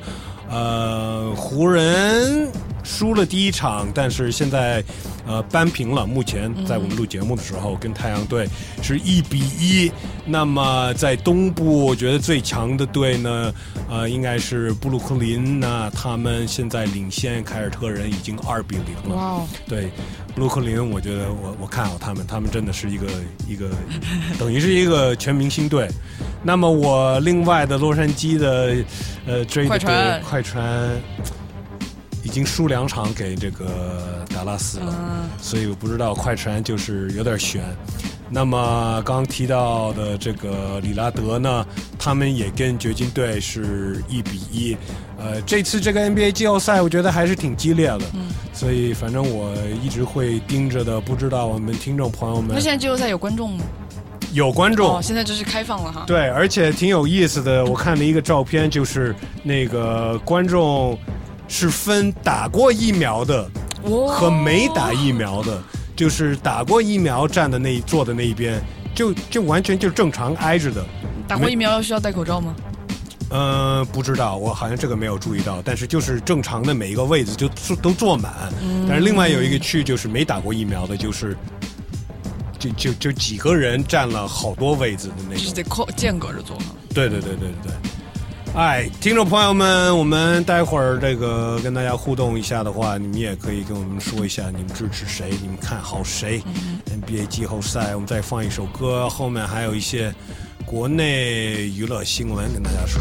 呃，湖人输了第一场，但是现在呃扳平了。目前在我们录节目的时候，跟太阳队是一比一。那么在东部，我觉得最强的队呢，呃，应该是布鲁克林。那他们现在领先凯尔特人已经二比零了。哦对，布鲁克林，我觉得我我看好他们，他们真的是一个一个，等于是一个全明星队。那么我另外的洛杉矶的呃追的快船队快船已经输两场给这个达拉斯了，嗯所以我不知道快船就是有点悬。那么刚刚提到的这个里拉德呢，他他们也跟掘金队是一比一。呃，这次这个 NBA 季后赛，我觉得还是挺激烈的，嗯所以反正我一直会盯着的。不知道我们听众朋友们那现在季后赛有观众吗？有观众哦，现在就是开放了哈。对，而且挺有意思的。我看了一个照片，就是那个观众是分打过疫苗的和没打疫苗的，就是打过疫苗站的那一坐的那一边，就就完全就正常挨着的。打过疫苗要需要戴口罩吗？呃，不知道，我好像这个没有注意到，但是就是正常的每一个位置就坐都坐满，嗯但是另外有一个区就是没打过疫苗的，就是就就就几个人占了好多位子的那种。就是得靠间隔着坐对对对对对。哎，听众朋友们，我们待会儿这个跟大家互动一下的话，你们也可以跟我们说一下你们支持谁，你们看好谁。NBA 季后赛，我们再放一首歌，后面还有一些国内娱乐新闻跟大家说。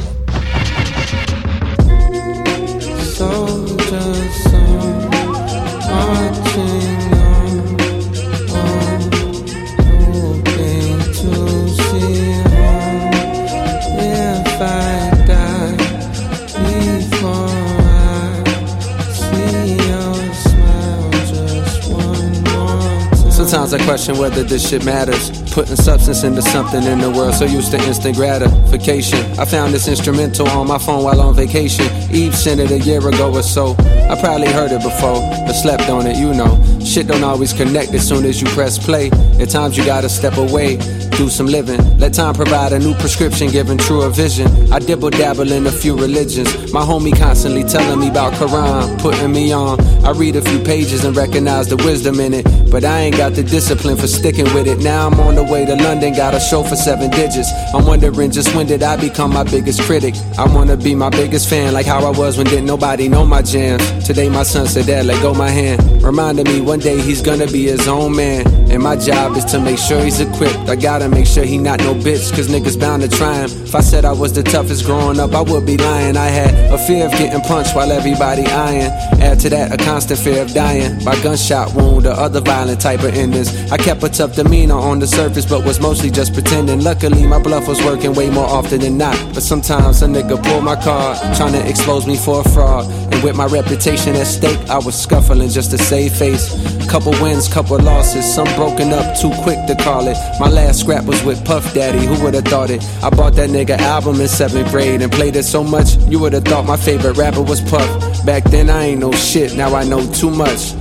I question whether this shit matters. Putting substance into something in the world so used to instant gratification. I found this instrumental on my phone while on vacation. Eve sent it a year ago or so. I probably heard it before, but slept on it, you know. Shit don't always connect as soon as you press play. At times you gotta step away, do some living. Let time provide a new prescription, giving truer vision. I dibble dabble in a few religions. My homie constantly telling me about Quran, putting me on. I read a few pages and recognize the wisdom in it, but I ain't got the discipline for sticking with it. Now I'm on the way to London, got a show for seven digits. I'm wondering just when did I become my biggest critic? I wanna be my biggest fan, like how I was when didn't nobody know my jams. Today my son said, Dad, let go my hand. Reminded me one day he's gonna be his own man. And my job is to make sure he's equipped. I gotta make sure he not no bitch, cause niggas bound to try him. If I said I was the toughest growing up, I would be lying. I had a fear of getting punched while everybody eyeing. Add to that a constant fear of dying by gunshot wound or other violent type of endings. I kept a tough demeanor on the surface, but was mostly just pretending. Luckily, my bluff was working way more often than not. But sometimes a nigga pulled my card, trying to expose me for a fraud. And with my reputation at stake, I was scuffling just to save face. Couple wins, couple losses, some broken up too quick to call it. My last scrap was with Puff Daddy, who would've thought it? I bought that nigga album in seventh grade and played it so much, you would've thought my favorite rapper was Puff. Back then I ain't know shit, now I know too much.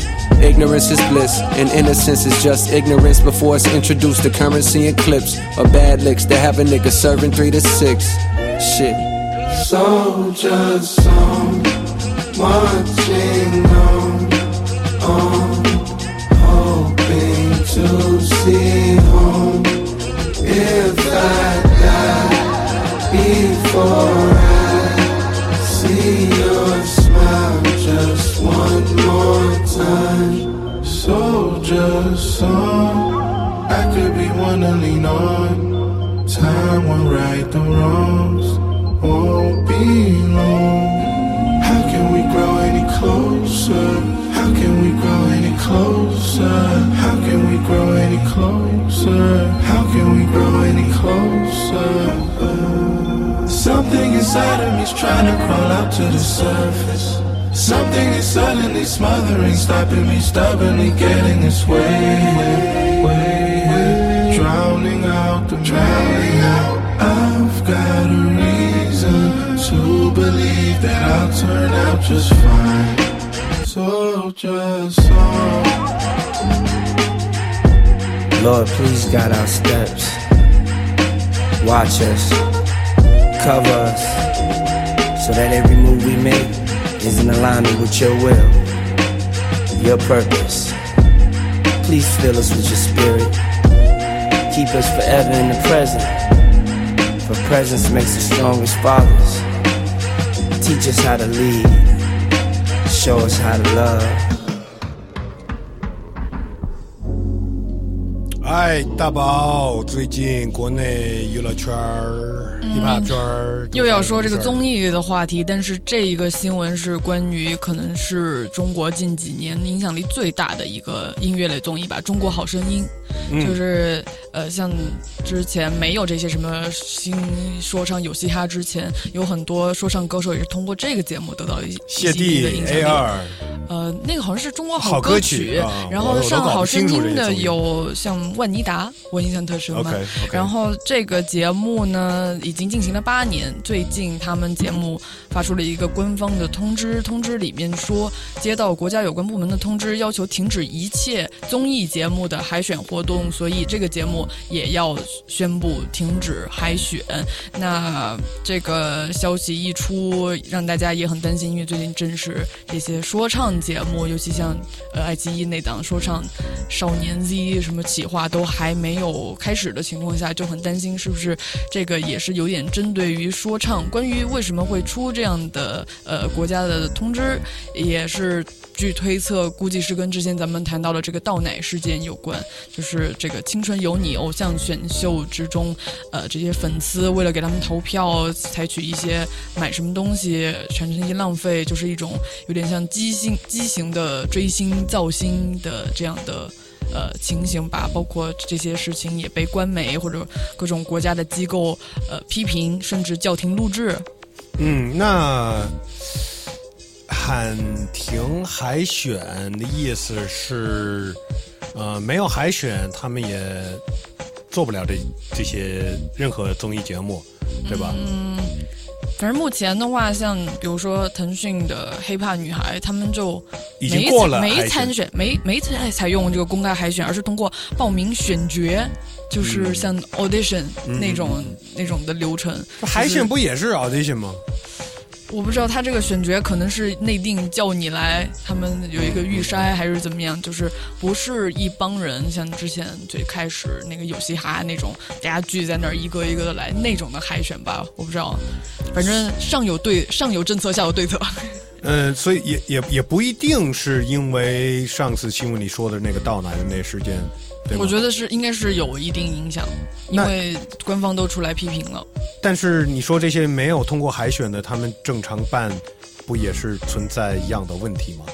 Ignorance is bliss, and innocence is just ignorance before it's introduced to currency and clips or bad licks to have a nigga serving three to six. Shit. Soldiers on, marching on, on, hoping to see home. If I die before I see your smile just one more time. Soldiers on, I could be one to lean on. Time will right the wrongs won't be long. How can we grow any closer? How can we grow any closer? How can we grow any closer? How can we grow any closer? Something inside of me's trying to crawl out to the surface. Something is suddenly smothering, stopping me stubbornly getting its way, way, drowning out the drowning out. I've got a reason to believe that I'll turn out just fine. So just on. Lord, please guide our steps. Watch us, cover us, so that every move we make is in alignment with your will, your purpose. Please fill us with your spirit. Keep us forever in the present. For presence makes us strong as fathers. Teach us how to lead. Show us how to love. 哎，大宝，最近国内娱乐圈儿、hiphop 圈儿又要说这个，综艺的话题，但是这一个新闻是关于可能是中国近几年影响力最大的一个音乐类综艺吧，《中国好声音》。嗯就是呃，像之前没有这些什么新说唱有嘻哈之前，有很多说唱歌手也是通过这个节目得到一谢一定的影响 A 力。二，呃，那个好像是中国好歌歌曲啊然后上好声音的有像万妮达，我印象特深嘛。OK，OK 然后这个节目呢，已经进行了八年，最近他们节目发出了一个官方的通知，通知里面说，接到国家有关部门的通知，要求停止一切综艺节目的海选活活动，所以这个节目也要宣布停止海选。那这个消息一出，让大家也很担心，因为最近正是这些说唱节目，尤其像呃爱奇艺那档说唱少年 Z 什么企划都还没有开始的情况下，就很担心是不是这个也是有点针对于说唱。关于为什么会出这样的呃国家的通知，也是据推测，估计是跟之前咱们谈到的这个倒奶事件有关，就是是这个《青春有你》偶像选秀之中，呃，这些粉丝为了给他们投票，采取一些买什么东西产生一些浪费，就是一种有点像畸形畸形的追星造星的这样的。呃，情形吧，包括这些事情也被官媒或者各种国家的机构呃批评，甚至叫停录制。嗯，那喊停海选的意思是，呃，没有海选，他们也做不了这这些任何综艺节目，对吧？嗯，反正目前的话，像比如说腾讯的《黑怕女孩》，他们就已经过了没参选，没没采采用这个公开海选，而是通过报名选角，就是像 audition 嗯那种、那种的流程。海选不也是 audition 吗？我不知道他这个选角可能是内定叫你来，他们有一个预筛还是怎么样，就是不是一帮人，像之前最开始那个有嘻哈那种，大家聚在那儿一个一个的来那种的海选吧，我不知道，反正上有对上有政策，下有对策。呃，所以也也也不一定是因为上次新闻里说的那个倒奶的那事件，对？我觉得是应该是有一定影响，因为官方都出来批评了。但是你说这些没有通过海选的，他们正常办，不也是存在一样的问题吗？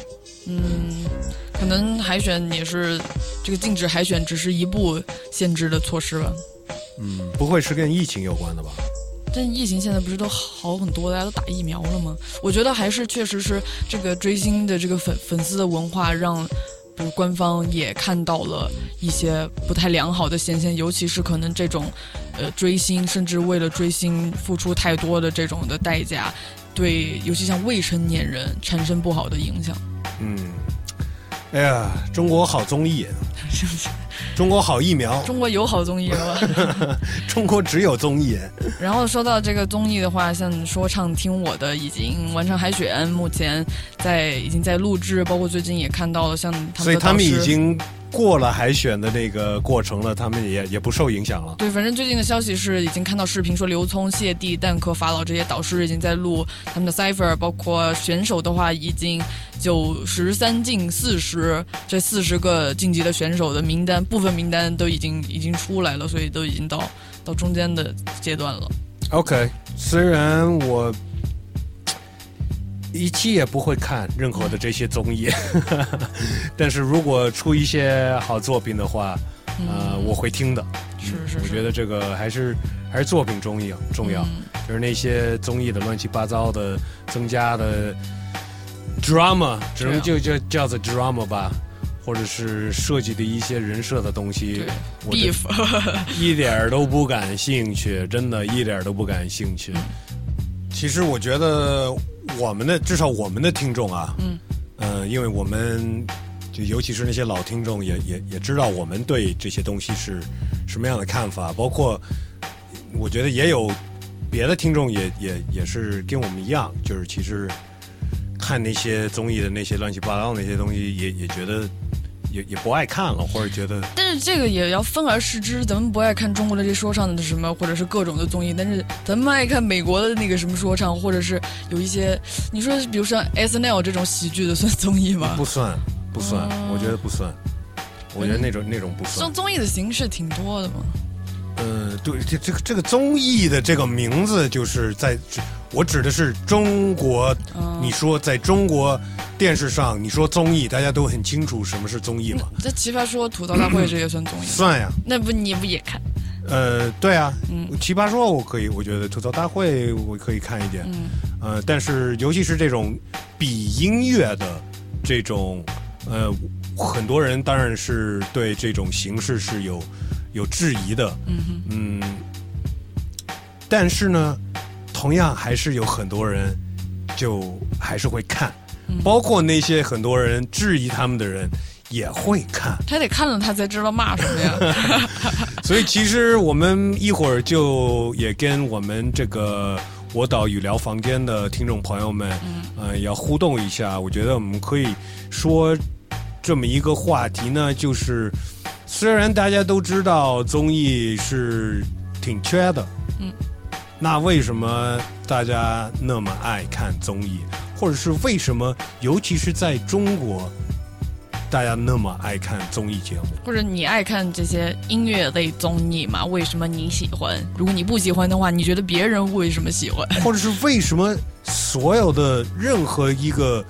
嗯，可能海选也是这个禁止海选，只是一步限制的措施吧。嗯，不会是跟疫情有关的吧？但疫情现在不是都好很多，大家都打疫苗了吗？我觉得还是确实是这个追星的这个粉粉丝的文化，让比如官方也看到了一些不太良好的现象，尤其是可能这种呃追星，甚至为了追星付出太多的这种的代价，对尤其像未成年人产生不好的影响。嗯，哎呀，中国好综艺，中国好疫苗，中国有好综艺了吧？中国只有综艺。然后说到这个综艺的话，像说唱听我的已经完成海选，目前在已经在录制，包括最近也看到了像他们所以他们已经过了海选的那个过程了，他们也也不受影响了。对，反正最近的消息是已经看到视频说刘聪、谢帝、蛋壳、法老这些导师已经在录他们的 cipher，包括选手的话已经九十三进四十，这四十个晋级的选手的名单部分名单都已经已经出来了，所以都已经到到中间的阶段了。OK，虽然我一期也不会看任何的这些综艺，但是如果出一些好作品的话，呃，我会听的。是是我觉得这个还是还是作品重要重要，就是那些综艺的乱七八糟的增加的 drama，只能就就叫做 drama 吧。或者是设计的一些人设的东西，我 一点儿都不感兴趣，真的一点儿都不感兴趣。其实我觉得我们的至少我们的听众啊，嗯，呃，因为我们就尤其是那些老听众也也也知道我们对这些东西是什么样的看法，包括我觉得也有别的听众也也也是跟我们一样，就是其实看那些综艺的那些乱七八糟的那些东西，也也觉得也也不爱看了，或者觉得但是这个也要分而视之，咱们不爱看中国的这说唱的什么，或者是各种的综艺，但是咱们爱看美国的那个什么说唱，或者是有一些，你说比如说 S N L 这种喜剧的算综艺吗？不算不算，我觉得不算，我觉得那种那种不算像。综艺的形式挺多的嘛。嗯，对，这这个这个综艺的这个名字就是在，我指的是中国。你说在中国电视上，你说综艺，大家都很清楚什么是综艺嘛？这奇葩说、吐槽大会这也算综艺？算呀。那不你不也看？呃，对啊，嗯，奇葩说我可以，我觉得吐槽大会我可以看一点。嗯，呃，但是尤其是这种比音乐的这种，呃，很多人当然是对这种形式是有有质疑的。嗯嗯，但是呢，同样还是有很多人就还是会看，包括那些很多人质疑他们的人也会看。他得看了他才知道骂什么呀。所以其实我们一会儿就也跟我们这个我岛语聊房间的听众朋友们，呃，要互动一下。我觉得我们可以说这么一个话题呢，就是虽然大家都知道综艺是挺缺的，嗯，那为什么大家那么爱看综艺，或者是为什么，尤其是在中国？大家那么爱看综艺节目，或者你爱看这些音乐类综艺吗？为什么你喜欢？如果你不喜欢的话，你觉得别人为什么喜欢？或者是为什么所有的任何一个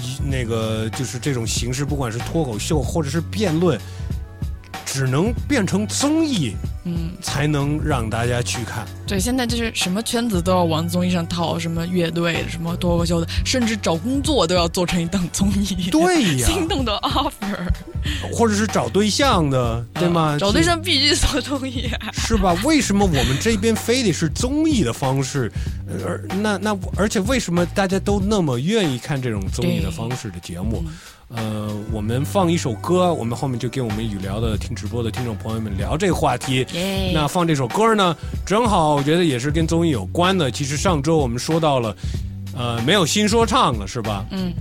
一那个就是这种形式，不管是脱口秀或者是辩论，只能变成综艺，嗯，才能让大家去看。对，现在就是什么圈子都要往综艺上套，什么乐队，什么脱口秀的，甚至找工作都要做成一档综艺。对呀，心动的 offer，或者是找对象的，对吗？找对象必须做综艺，啊是吧？为什么我们这边非得是综艺的方式？而那那而且为什么大家都那么愿意看这种综艺的方式的节目？呃，我们放一首歌，我们后面就跟我们语聊的听直播的听众朋友们聊这个话题。那放这首歌呢，正好我觉得也是跟综艺有关的。其实上周我们说到了，呃，没有新说唱了，是吧？嗯，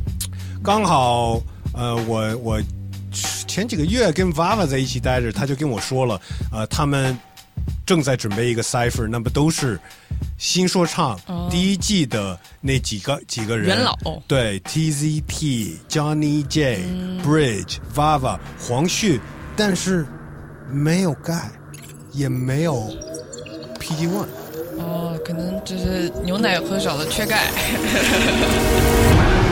刚好呃，我我前几个月跟娃娃在一起待着，他就跟我说了，呃，他们正在准备一个 cipher，那么都是。新说唱、哦第一季的那几个几个人，元老对 TZT、Johnny J、Bridge、Vava、黄旭，但是没有盖，也没有 PG One。哦，可能就是牛奶喝少了缺钙。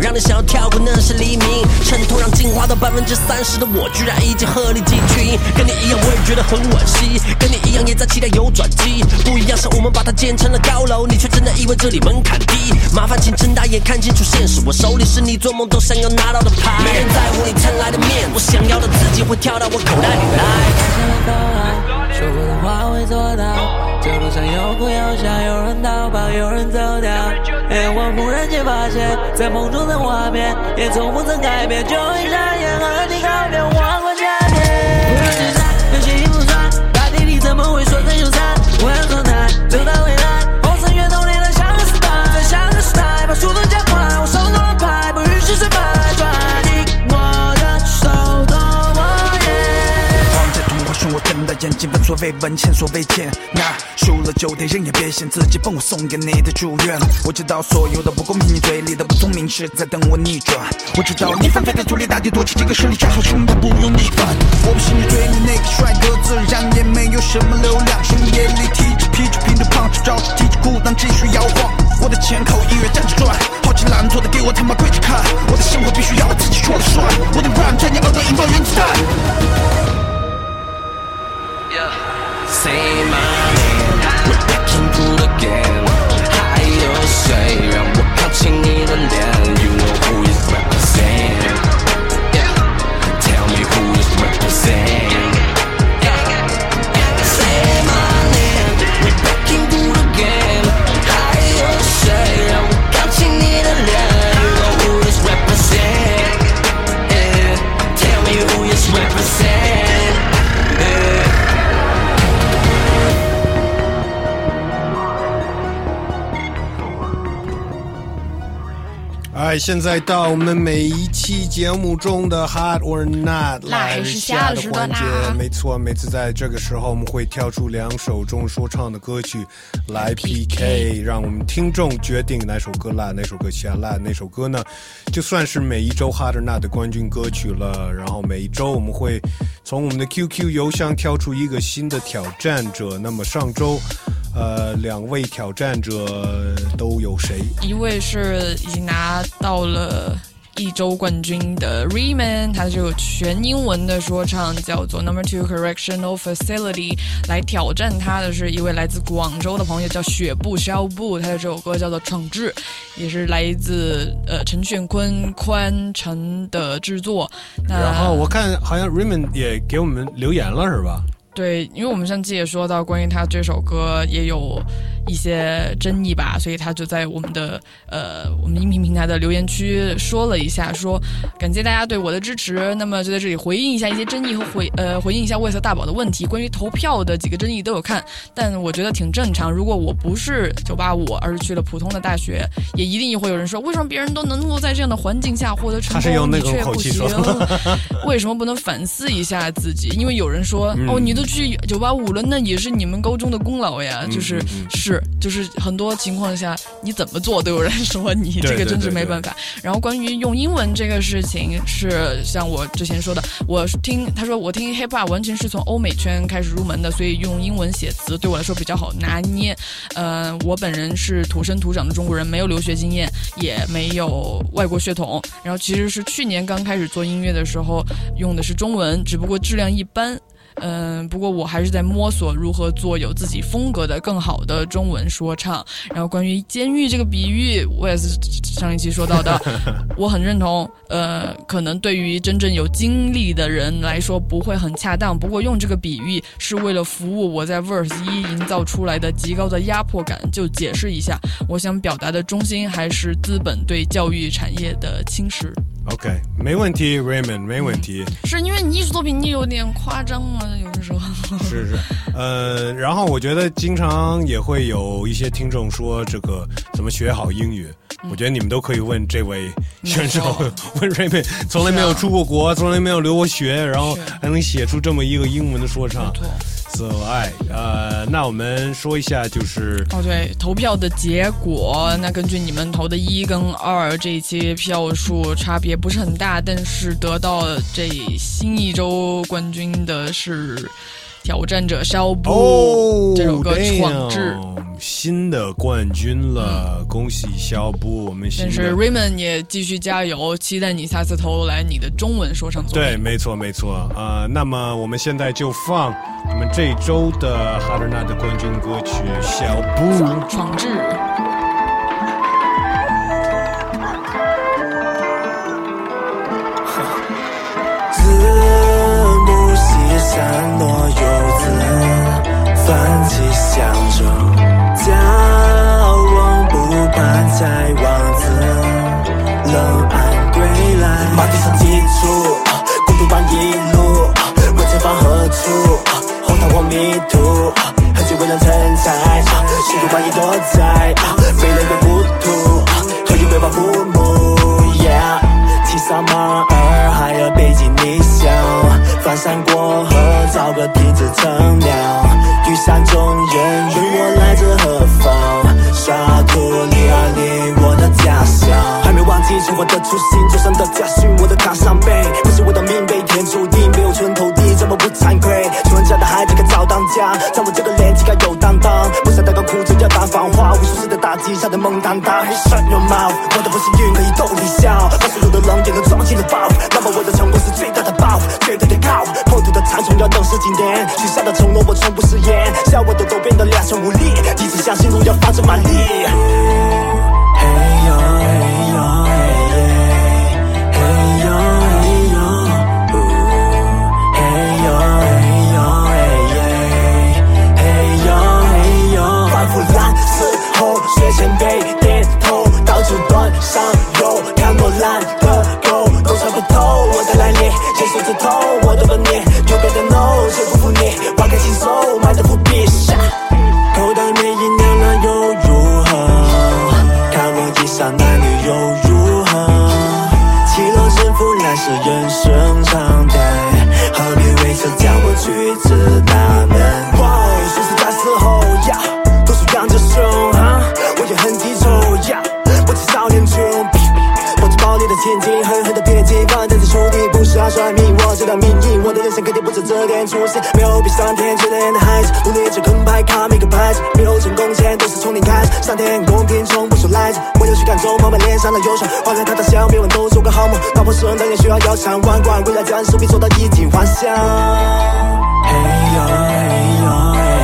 让你想要跳过那些黎明，衬托让进化到百分之三十的我，居然已经鹤立鸡群。跟你一样，我也觉得很惋惜。跟你一样，也在期待有转机。不一样是，我们把它建成了高楼，你却真的以为这里门槛低。麻烦请睁大眼，看清楚现实。我手里是你做梦都想要拿到的牌。没人在乎你贪来的面，我想要的自己会跳到我口袋里来。说过的话会做到，这路上有哭有笑，有人倒跑，有人走掉。我忽然间发现，在梦中的画面也从不曾改变，就一眨眼和你我瞪大眼睛，闻所未闻，前所未见。那输了就得认，也别嫌自己笨，我送给你的祝愿。我知道所有的不公平，你嘴里的不聪明是在等我逆转。我知道你翻飞在土里，大地夺起这个实力，恰好兄弟不用逆反。我不是你嘴里那个帅哥，自然也没有什么流量。深夜里提着啤酒，拼着胖着照着提着裤裆继续摇晃。我的钱靠音乐站着转，好奇懒做的给我他妈跪着看。我的生活必须要我自己说了算，我的 rap 在你耳朵引爆原子弹。Say my name, we're back into the game. 还有谁让我靠近你的脸哎，现在到我们每一期节目中的 Hot or Not 辣还是虾的环节，没错，每次在这个时候，我们会挑出两首中说唱的歌曲来 PK，让我们听众决定哪首歌辣，哪首歌下辣，哪首歌呢，就算是每一周 Hot or Not 的冠军歌曲了。然后每一周我们会从我们的 QQ 邮箱挑出一个新的挑战者。那么上周，呃，两位挑战者都有谁？一位是已经拿到了一周冠军的 Reman，他这首全英文的说唱叫做 Number Two Correctional Facility，来挑战他的是一位来自广州的朋友叫雪布肖布，他的这首歌叫做《惩治》，也是来自呃陈炫坤宽城的制作。那然后我看好像 Raymond 也给我们留言了，是吧？对，因为我们上次也说到，关于他这首歌也有一些争议吧，所以他就在我们的呃我们音频平台的留言区说了一下，说感谢大家对我的支持，那么就在这里回应一下一些争议和回呃回应一下卫色大宝的问题。关于投票的几个争议都有看，但我觉得挺正常。如果我不是九八五，而是去了普通的大学，也一定会有人说，为什么别人都能够在这样的环境下获得成他是用功，那种你却不行口气说？为什么不能反思一下自己？因为有人说，嗯哦，你都去九八五了，那也是你们高中的功劳呀。嗯就是嗯嗯是就是很多情况下，你怎么做都有人说你，这个真是没办法。然后关于用英文这个事情，是像我之前说的，我听他说我听 hip hop 完全是从欧美圈开始入门的，所以用英文写词对我来说比较好拿捏。呃，我本人是土生土长的中国人，没有留学经验，也没有外国血统。然后其实是去年刚开始做音乐的时候用的是中文，只不过质量一般。嗯，不过我还是在摸索如何做有自己风格的更好的中文说唱。然后关于监狱这个比喻，我也是上一期说到的，我很认同。呃，可能对于真正有经历的人来说不会很恰当，不过用这个比喻是为了服务我在 verse 一营造出来的极高的压迫感，就解释一下，我想表达的中心还是资本对教育产业的侵蚀。OK，没问题，Raymond，没问题。是因为你艺术作品你有点夸张嘛，有的时候。是是，呃，然后我觉得经常也会有一些听众说这个怎么学好英语，我觉得你们都可以问这位选手，问 Raymond，从来没有出过国，从来没有留过学，然后还能写出这么一个英文的说唱。哎，呃，那我们说一下，就是哦，对，投票的结果，那根据你们投的一跟二这些票数差别不是很大，但是得到这新一周冠军的是挑战者肖布、哦，这首歌《闯志》。damn，新的冠军了，恭喜肖布！我们新但是 Raymond 也继续加油，期待你下次投来你的中文说唱作对，没错没错啊、呃那么我们现在就放我们这周的哈德纳的冠军歌曲《小布》。闯志。字母西散落游子，泛起响声，眺望不盼在王子，冷暗归来。马蹄声急促，孤独伴一路，问前方何处？后堂或迷途，何惧未能承载，心如万一多灾，飞雷被不土，何以为报父母？Yeah。骑上马，翻山过河，找个梯子乘凉。雨伞中人，问我来自何方？沙土里啊里，我的家乡。还没忘记生活的初心，祖上的家训，我的卡上背。不是我的命被天注定，没有春头地，怎么不惭愧？穷人。家的孩子该早当家，在我这个年纪该有担当。不想当个哭着要当繁花，无数次的打击，吓得梦淡淡。许下的承诺我从不食言，笑我的都变得两手无力，一直相信路要放着马力。点出息，没有比上天眷恋的孩子，努力着跟拍卡每个拍子，没有成功前都是从零开始，上天很公平，从不说赖子，我有去感受，慢慢脸上的忧伤，花开他的笑，别问都做个好梦，打破世人的眼需要腰缠万贯，未来将手臂做到衣锦还乡。嘿呦嘿。呦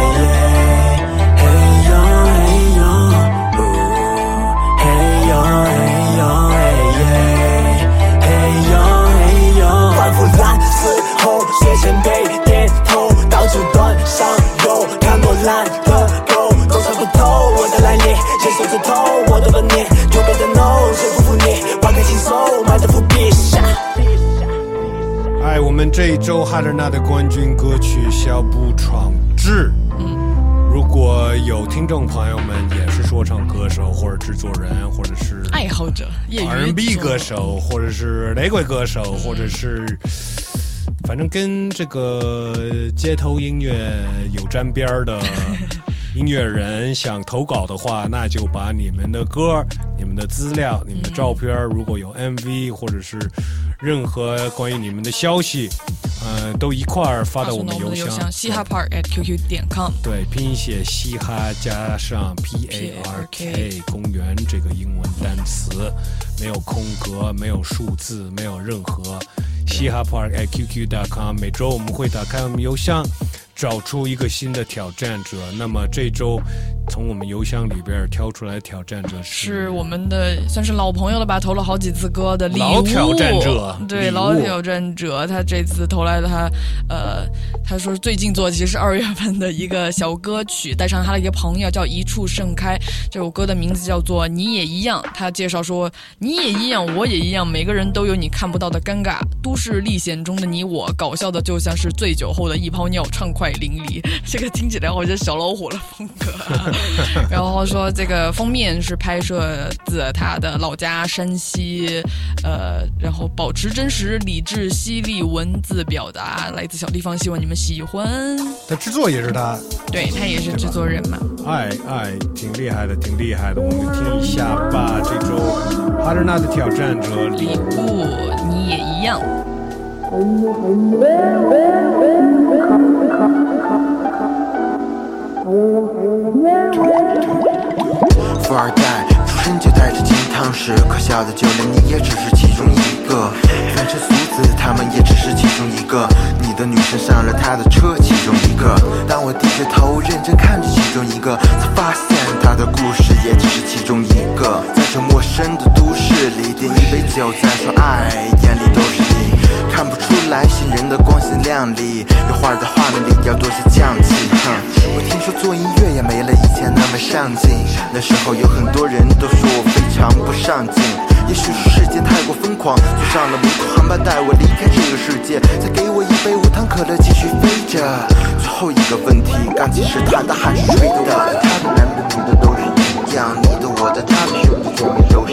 我的本领，有别的 no，谁不服你？挖开心手，埋的伏笔。哎，我们这一周哈德纳的冠军歌曲《小步闯志》。如果有听众朋友们也是说唱歌手或者制作人，或者是爱好者、业余 R&B 歌手，或者是雷鬼歌手，或者是反正跟这个街头音乐有沾边儿的音乐人想投稿的话，那就把你们的歌、你们的资料、你们的照片，如果有 MV 或者是任何关于你们的消息，呃，都一块儿发到我们邮箱箱。嘻哈 park at qq 点 com。对，拼写嘻哈加上 P A R K 公园这个英文单词，没有空格，没有数字，没有任何。嘻哈 park at qq dot com。每周我们会打开我们邮箱，找出一个新的挑战者。那么这周从我们邮箱里边挑出来挑战者是是我们的算是老朋友了吧，投了好几次歌的礼物，老挑战者对，老挑战者，他这次投来的他，呃，他说最近做其实是二月份的一个小歌曲，带上他的一个朋友叫一处盛开，这首歌的名字叫做你也一样。他介绍说你也一样，我也一样，每个人都有你看不到的尴尬，都市历险中的你我，搞笑的就像是醉酒后的一泡尿，畅快淋漓。这个听起来好像小老虎的风格。然后说这个封面是拍摄自他的老家山西，呃，然后保持真实、理智、犀利文字表达，来自小地方，希望你们喜欢。他制作也是他，对他也是制作人嘛。哎哎，挺厉害的，挺厉害的。我们听一下吧。这周哈德纳的挑战者礼物，你也一样。富二代出生就带着金汤匙，可笑的就连你也只是其中一个。凡尘俗子，他们也只是其中一个。你的女神上了他的车，其中一个。当我低着头认真看着其中一个，才发现他的故事也只是其中一个。在这陌生的都市里，点一杯酒再说爱，眼里都是你。看不出来新人的光鲜亮丽，有画的画面里要多些匠气。哼，我听说做音乐也没了以前那么上进，那时候有很多人都说我非常不上进。也许是世界太过疯狂，坐上了摩托航班带我离开这个世界，再给我一杯无糖可乐继续飞着。最后一个问题，钢琴是弹的还是吹的？他的男的女的都是一样，你的我的他的兄弟姐妹都是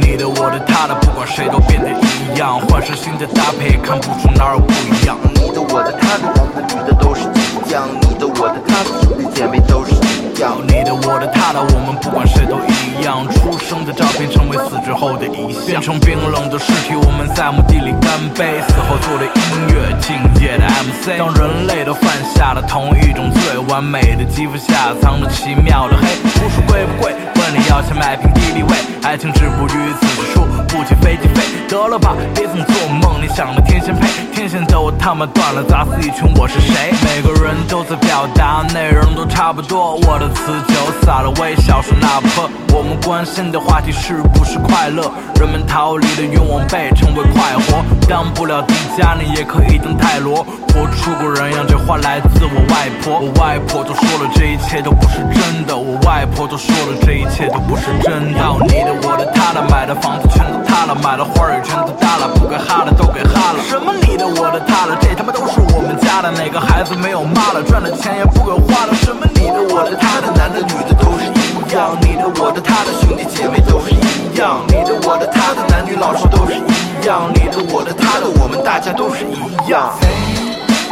你的我的他的，不管谁都变得一样，换上新的搭配，看不出哪儿有不一样。你的我的他的男的女的都是一样，你的我的他的兄弟姐妹都是一样。你的我的他的，我们不管谁都一样。出生的照片成为死之后的遗像，变成冰冷的尸体，我们在墓地里干杯。死后做的音乐，敬业的 MC。当人类都犯下了同一种罪，完美的肌肤下藏着奇妙的黑。不是贵不贵？问你要钱买瓶敌敌畏。爱情止步于此之处，不起飞机飞。得了吧，别总做梦，你想的天仙配，天仙的我他妈断了，砸死一群我是谁？每个人都在表达，内容都差不多。我的词就撒了微笑，说那不喝。我们关心的话题是不是快乐？人们逃离的愿望被称为快活。当不了迪迦你，也可以当泰罗。活出个人样，这话来自我外婆。我外婆都说了，这一切都不是真的。我外婆都说了，这一切切都不是真的。要你的，我的，他的，买的房子全都塌了，买了花儿也全都耷了，不该哈的都给哈了。什么你的，我的，他的，这他妈都是我们家的。哪个孩子没有妈了？赚的钱也不给花了。什么你的，我的，他的，男的女的都是一样。你的，我的，他的，兄弟姐妹都是一样。你的，我的，他的，男女老少都是一样。你的，我的，他的，我们大家都是一样。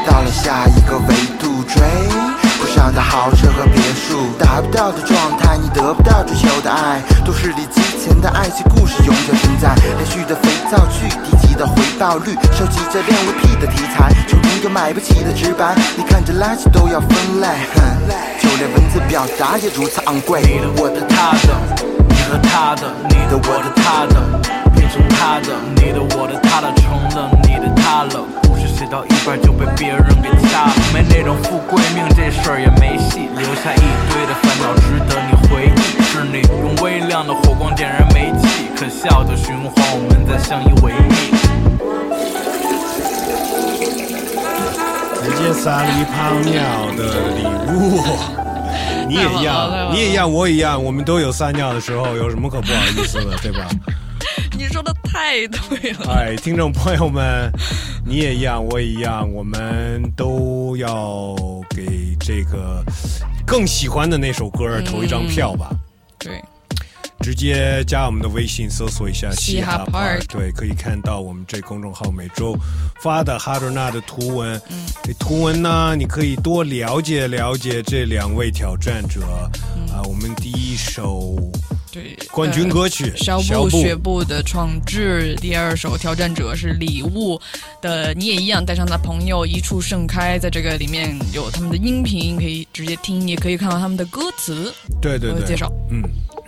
到了下一个维度追不上的豪车和别墅，达不到的状态，你得不到追求的爱。都市里激情的爱情故事永久存在，连续的肥皂剧，低级的回报率，收集着恋物癖的题材，穷人有买不起的直白，你看着垃圾都要分类，哼，就连文字表达也如此昂贵。你的我的他的，你和他的，你的我的他的，变成他的，你的我的他的成了你的他了。写到一半就被别人给掐了，没那种富贵命，这事儿也没戏，留下一堆的烦恼值得你回忆。是你用微亮的火光点燃煤气，可笑的循环，我们在相依为命。直接撒了一泡尿的礼物，你也一太好了太好样，你也一样，我也一样，我们都有撒尿的时候，有什么可不好意思的，对吧？你说的太对了。哎，听众朋友们，你也一样，我也一样，我们都要给这个更喜欢的那首歌投一张票吧。对，直接加我们的微信，搜索一下“嘻哈 Park 对，可以看到我们这公众号每周发的哈德纳的图文。嗯，这图文呢，你可以多了解了解这两位挑战者。啊，我们第一首对冠军歌曲呃小小布布学步的创制，第二首挑战者是礼物的，你也一样带上他朋友一处盛开，在这个里面有他们的音频可以直接听，也可以看到他们的歌词。对对对，介绍，嗯，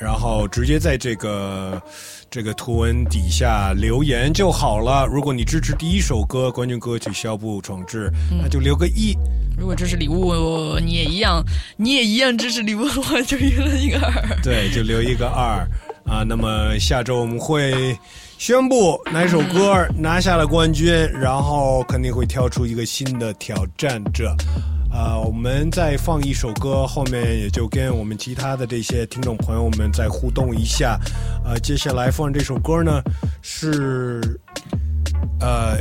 然后直接在这个这个图文底下留言就好了。如果你支持第一首歌冠军歌曲《肖布闯志》，那就留个一。如果支持礼物，你也一样，你也一样支持礼物的话，就留了一个二。对，就留一个二啊。那么下周我们会宣布哪首歌拿下了冠军，然后肯定会挑出一个新的挑战者。啊、我们再放一首歌，后面也就跟我们其他的这些听众朋友们再互动一下。呃，接下来放这首歌呢是呃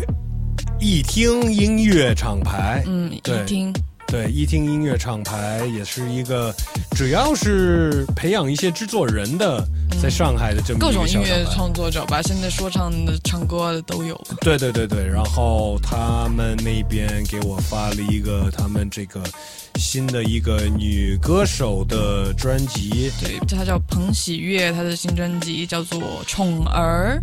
一听音乐厂牌，嗯，对一听对，一听音乐厂牌也是一个，主要是培养一些制作人的，在上海的这么各种音乐。创作者吧，现在说唱的、唱歌的都有。对对对对，然后他们那边给我发了一个他们这个新的一个女歌手的专辑，对，她叫彭喜悦，她的新专辑叫做《宠儿》。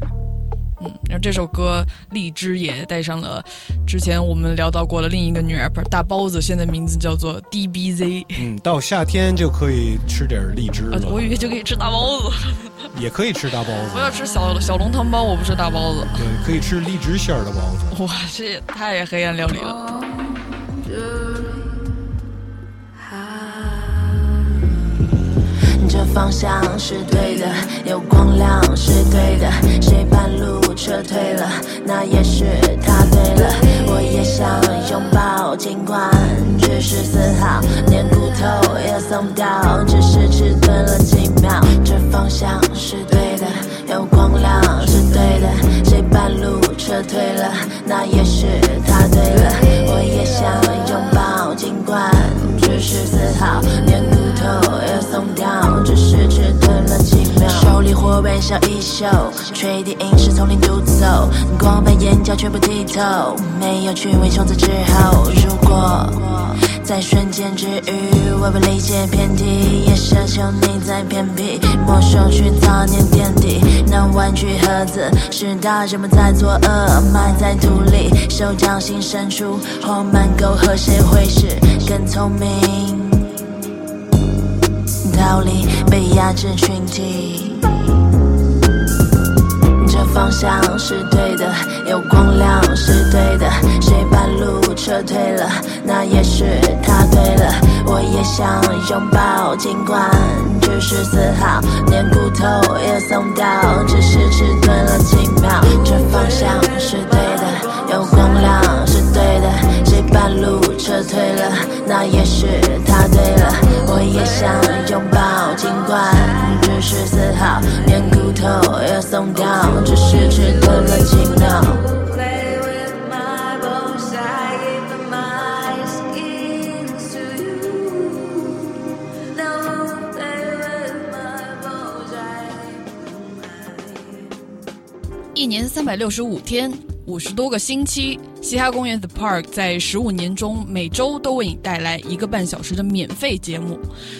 嗯，然后这首歌荔枝也带上了之前我们聊到过的另一个女 rapper 大包子，现在名字叫做 DBZ。嗯，到夏天就可以吃点荔枝了。我以为就可以吃大包子，也可以吃大包子。我要吃小小笼汤包，我不吃大包子。对，可以吃荔枝馅儿的包子。哇，这也太黑暗料理了。方向是对的，有光亮是对的，谁半路撤退了，那也是他对了。我也想拥抱，尽管只是丝毫，连骨头也松掉，只是迟钝了几秒。这方向是对的，有光亮是对的，谁半路撤退了，那也是他对了。我也想拥抱，尽管只是丝毫，连骨头也松掉，只是迟钝了几秒。手里火燃烧衣袖，吹笛影视从林独奏，光被眼角全部剔透，没有趣味。从此之后，如果在瞬间之余，我不理解偏题，也奢求你在偏僻，没收去早年垫底。那玩具盒子是大人们在作恶，埋在土里，手掌心伸出，黄满沟和谁会是更聪明？逃离被压制群体。这方向是对的，有光亮是对的，谁半路撤退了，那也是他对了。我也想拥抱，尽管只是丝毫，连骨头也松掉，只是迟钝了几秒。这方向是对的，有光亮是对的，谁半路撤退了，那也是他对了。我也想拥抱，尽管只是丝毫，连骨头也松掉，只是迟钝了几秒。一年三百六十五天，五十多个星期，嘻哈公园 The Park 在十五年中每周都为你带来一个半小时的免费节目。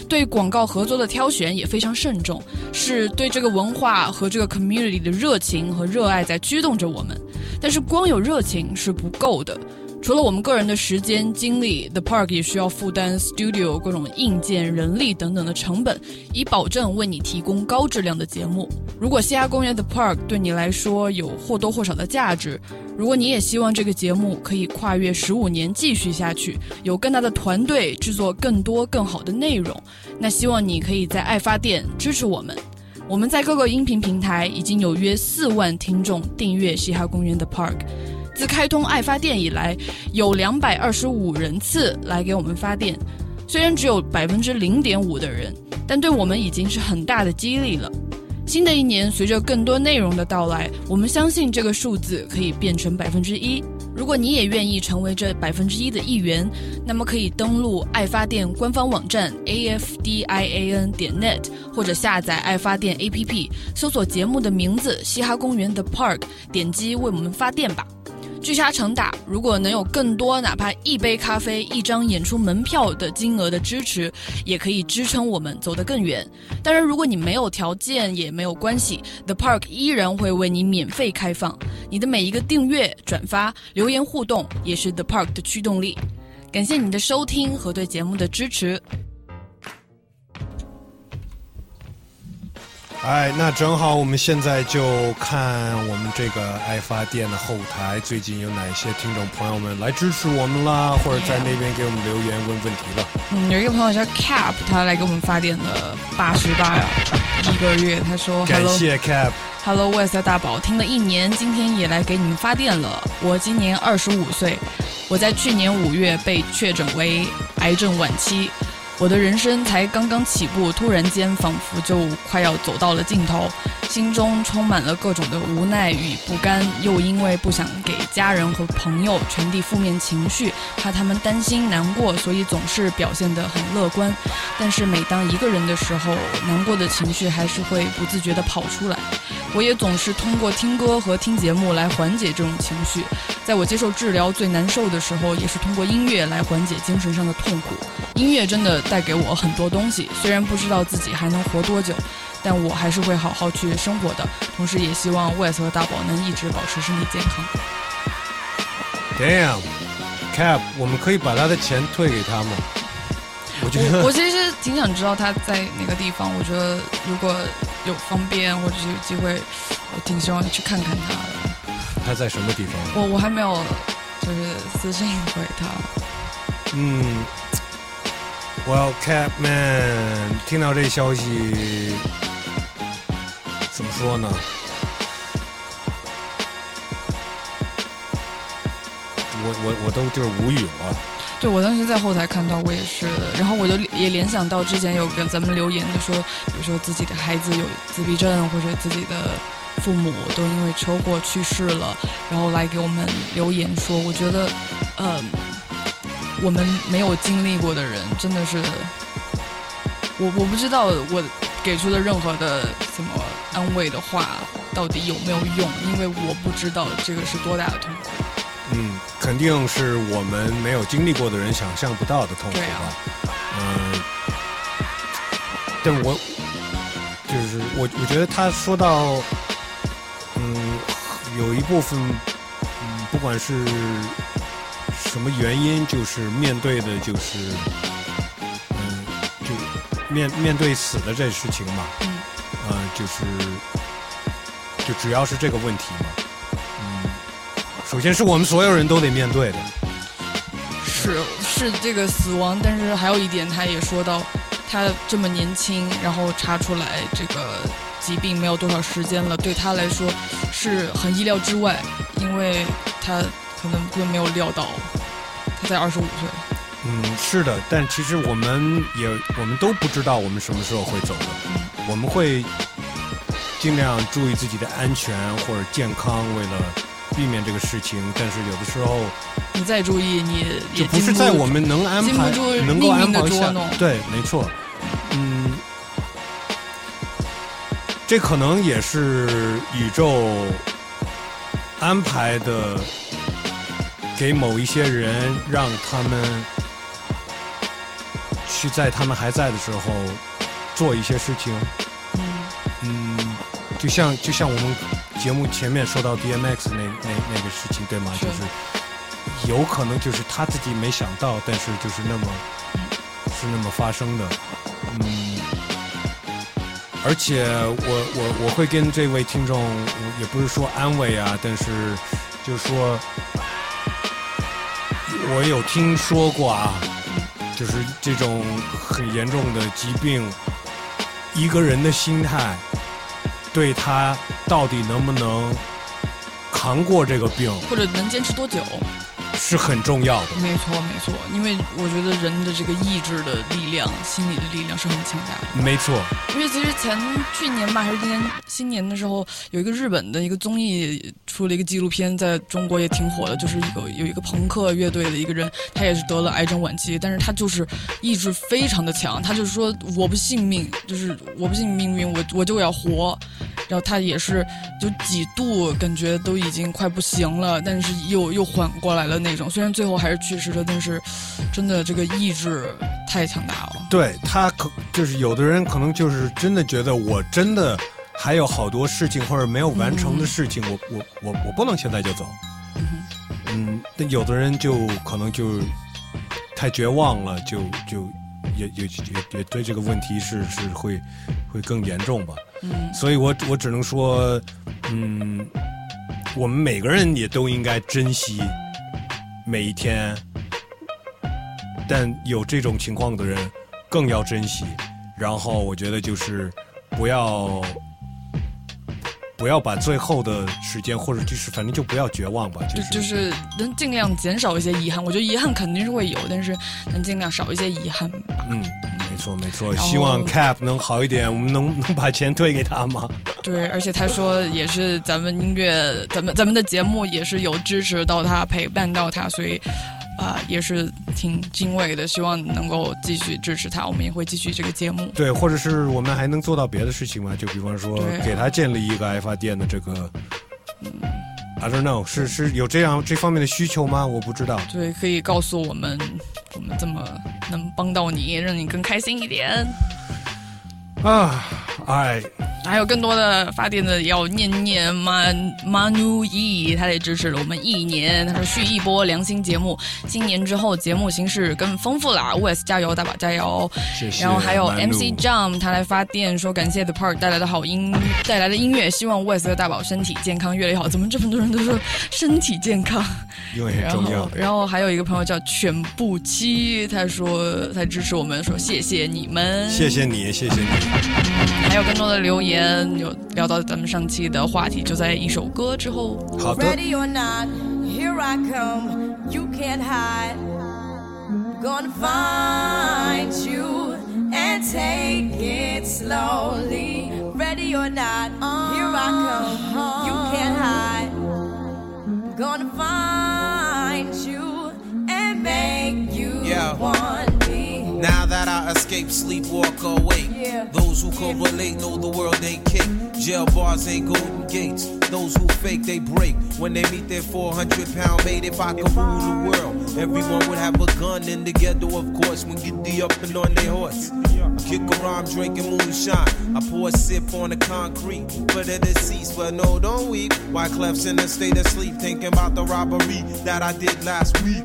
对广告合作的挑选也非常慎重，是对这个文化和这个 community 的热情和热爱在驱动着我们。但是光有热情是不够的。除了我们个人的时间精力，The Park 也需要负担 studio 各种硬件、人力等等的成本，以保证为你提供高质量的节目。如果嘻哈公园 The Park 对你来说有或多或少的价值，如果你也希望这个节目可以跨越十五年继续下去，有更大的团队制作更多更好的内容，那希望你可以在爱发电支持我们。我们在各个音频平台已经有约四万听众订阅嘻哈公园 The Park。自开通爱发电以来，有两百二十五人次来给我们发电，虽然只有百分之零点五的人，但对我们已经是很大的激励了。新的一年，随着更多内容的到来，我们相信这个数字可以变成百分之一。如果你也愿意成为这百分之一的一员，那么可以登录爱发电官方网站 a f d i a n 点 net，或者下载爱发电 A P P，搜索节目的名字《嘻哈公园的 Park》，点击为我们发电吧。聚沙成塔，如果能有更多哪怕一杯咖啡、一张演出门票的金额的支持，也可以支撑我们走得更远。当然，如果你没有条件也没有关系，The Park 依然会为你免费开放。你的每一个订阅、转发、留言互动，也是 The Park 的驱动力。感谢你的收听和对节目的支持。哎，那正好，我们现在就看我们这个爱发电的后台，最近有哪些听众朋友们来支持我们啦，或者在那边给我们留言问问题了。嗯，有一个朋友叫 Cap，他来给我们发电的八十八呀，一个月，他说感谢 Cap。Hello West 大宝，听了一年，今天也来给你们发电了。我今年二十五岁，我在去年五月被确诊为癌症晚期。我的人生才刚刚起步，突然间仿佛就快要走到了尽头，心中充满了各种的无奈与不甘，又因为不想给家人和朋友传递负面情绪，怕他们担心难过，所以总是表现得很乐观。但是每当一个人的时候，难过的情绪还是会不自觉地跑出来。我也总是通过听歌和听节目来缓解这种情绪。在我接受治疗最难受的时候，也是通过音乐来缓解精神上的痛苦。音乐真的带给我很多东西，虽然不知道自己还能活多久，但我还是会好好去生活的。同时，也希望 Wes 和大宝能一直保持身体健康。Damn，Cap，我们可以把他的钱退给他吗？我觉得我我其实挺想知道他在哪个地方。我觉得如果有方便或者是有机会，我挺希望去看看他的。他在什么地方？我我还没有就是私信回他。嗯，Well Cap Man，听到这消息怎么说呢？我我我都就是无语了。对，我当时在后台看到，我也是，然后我就也联想到之前有跟咱们留言的说，比如说自己的孩子有自闭症，或者自己的父母都因为车祸去世了，然后来给我们留言说，我觉得，呃，我们没有经历过的人，真的是，我我不知道我给出的任何的什么安慰的话到底有没有用，因为我不知道这个是多大的痛苦。嗯，肯定是我们没有经历过的人想象不到的痛苦吧。嗯、但我就是我，我觉得他说到，嗯，有一部分，嗯，不管是什么原因，就是面对的，就是，嗯，就面面对死的这事情嘛，嗯，呃，就是，就只要是这个问题嘛，嗯，首先是我们所有人都得面对的，是是这个死亡，但是还有一点，他也说到，他这么年轻，然后查出来这个疾病没有多少时间了，对他来说是很意料之外，因为他可能会没有料到，他才二十五岁。嗯，是的，但其实我们也我们都不知道我们什么时候会走的，我们会尽量注意自己的安全或者健康，为了避免这个事情。但是有的时候你再注意，你也就不是在我们能安排能够安排下。对，没错，嗯，这可能也是宇宙安排的，给某一些人让他们去在他们还在的时候做一些事情。嗯，就像就像我们节目前面说到 DMX 那那那个事情，对吗？就是有可能就是他自己没想到，但是就是那么是那么发生的。嗯，而且我我我会跟这位听众，也不是说安慰啊，但是就是说，我有听说过啊，就是这种很严重的疾病，一个人的心态对他到底能不能扛过这个病或者能坚持多久？是很重要的。没错，没错，因为我觉得人的这个意志的力量、心理的力量是很强大的。没错，因为其实前去年吧，还是今年新年的时候，有一个日本的一个综艺出了一个纪录片，在中国也挺火的，就是一个有一个朋克乐队的一个人，他也是得了癌症晚期，但是他就是意志非常的强，他就是说我不信命，就是我不信命运，我我就要活。然后他也是就几度感觉都已经快不行了，但是又又缓过来了那种。虽然最后还是去世了，但是真的这个意志太强大了。对他可就是有的人可能就是真的觉得我真的还有好多事情或者没有完成的事情，我我我我不能现在就走。嗯，但有的人就可能就太绝望了，就就也也也也对这个问题是是会会更严重吧。嗯所以我我只能说，嗯，我们每个人也都应该珍惜每一天，但有这种情况的人更要珍惜。然后我觉得就是不要不要把最后的时间，或者就是反正就不要绝望吧，就就是就是能尽量减少一些遗憾。我觉得遗憾肯定是会有，但是能尽量少一些遗憾吧。嗯，没错没错。希望 Cap 能好一点，我们能能把钱退给他吗？对，而且他说也是咱们音乐，咱们咱们的节目也是有支持到他，陪伴到他，所以啊、也是挺敬畏的。希望能够继续支持他，我们也会继续这个节目。对，或者是我们还能做到别的事情吗？就比方说给他建立一个爱发电的这个。I don't know，是是有这样这方面的需求吗？我不知道。对，可以告诉我们，我们怎么能帮到你，让你更开心一点。啊哎，还有更多的发电的要念念马马努伊，他也支持了我们一年。他说续一波良心节目，新年之后节目形式更丰富啦。West 加油，大宝加油！谢谢然后还有 MC Jump，他来发电说感谢 The Park 带来的好音带来的音乐，希望 West 和大宝身体健康越来越好。怎么这么多人都说身体健康？因为重要后，。然后还有一个朋友叫全部七，他说他支持我们，说谢谢你们，谢谢你，谢谢你。还有更多的留言，有聊到咱们上期的话题，就在一首歌之后。好的 Ready or not, here I come. You can't hide. Gonna find you and take it slowly. Ready or not, here I come. You can't hide. Gonna find you and make you Yeah. Now that I escape, sleep, walk awake. Yeah. Those who correlate know the world ain't kick. Jail bars ain't golden gates. Those who fake, they break. When they meet their 400 pound mate, if I could rule the world, everyone would have a gun in the ghetto, of course, when get the up and on their horse. Kick around drinking moonshine. I pour a sip on the concrete for the deceased, but no, don't weep. Why Clef's in a state of sleep, thinking about the robbery that I did last week.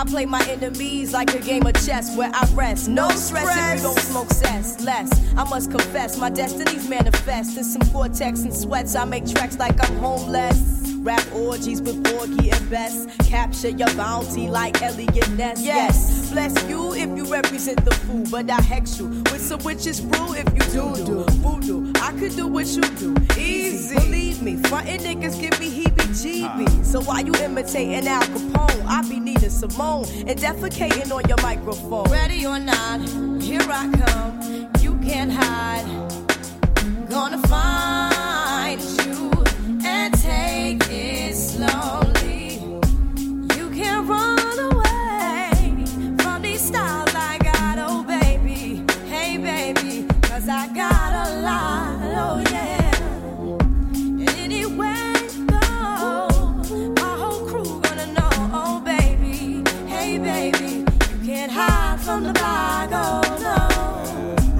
I play my enemies like a game of chess where I rest. No, stress, if you don't smoke cess. Less, I must confess, my destinies manifest. In some cortex and sweats, I make tracks like I'm homeless. Rap orgies with Borgie and Best. Capture your bounty like Elliot Ness. Yes, bless you if you represent the fool, but I hex you with some witches brew if you do do voodoo. I could do what you do, easy. Believe me, frontin' niggas give me heebie-jeebies. So why you imitating Al Capone? I be needing Simone and defecating on your microphone. Ready or not, here I come. You can't hide. Gonna find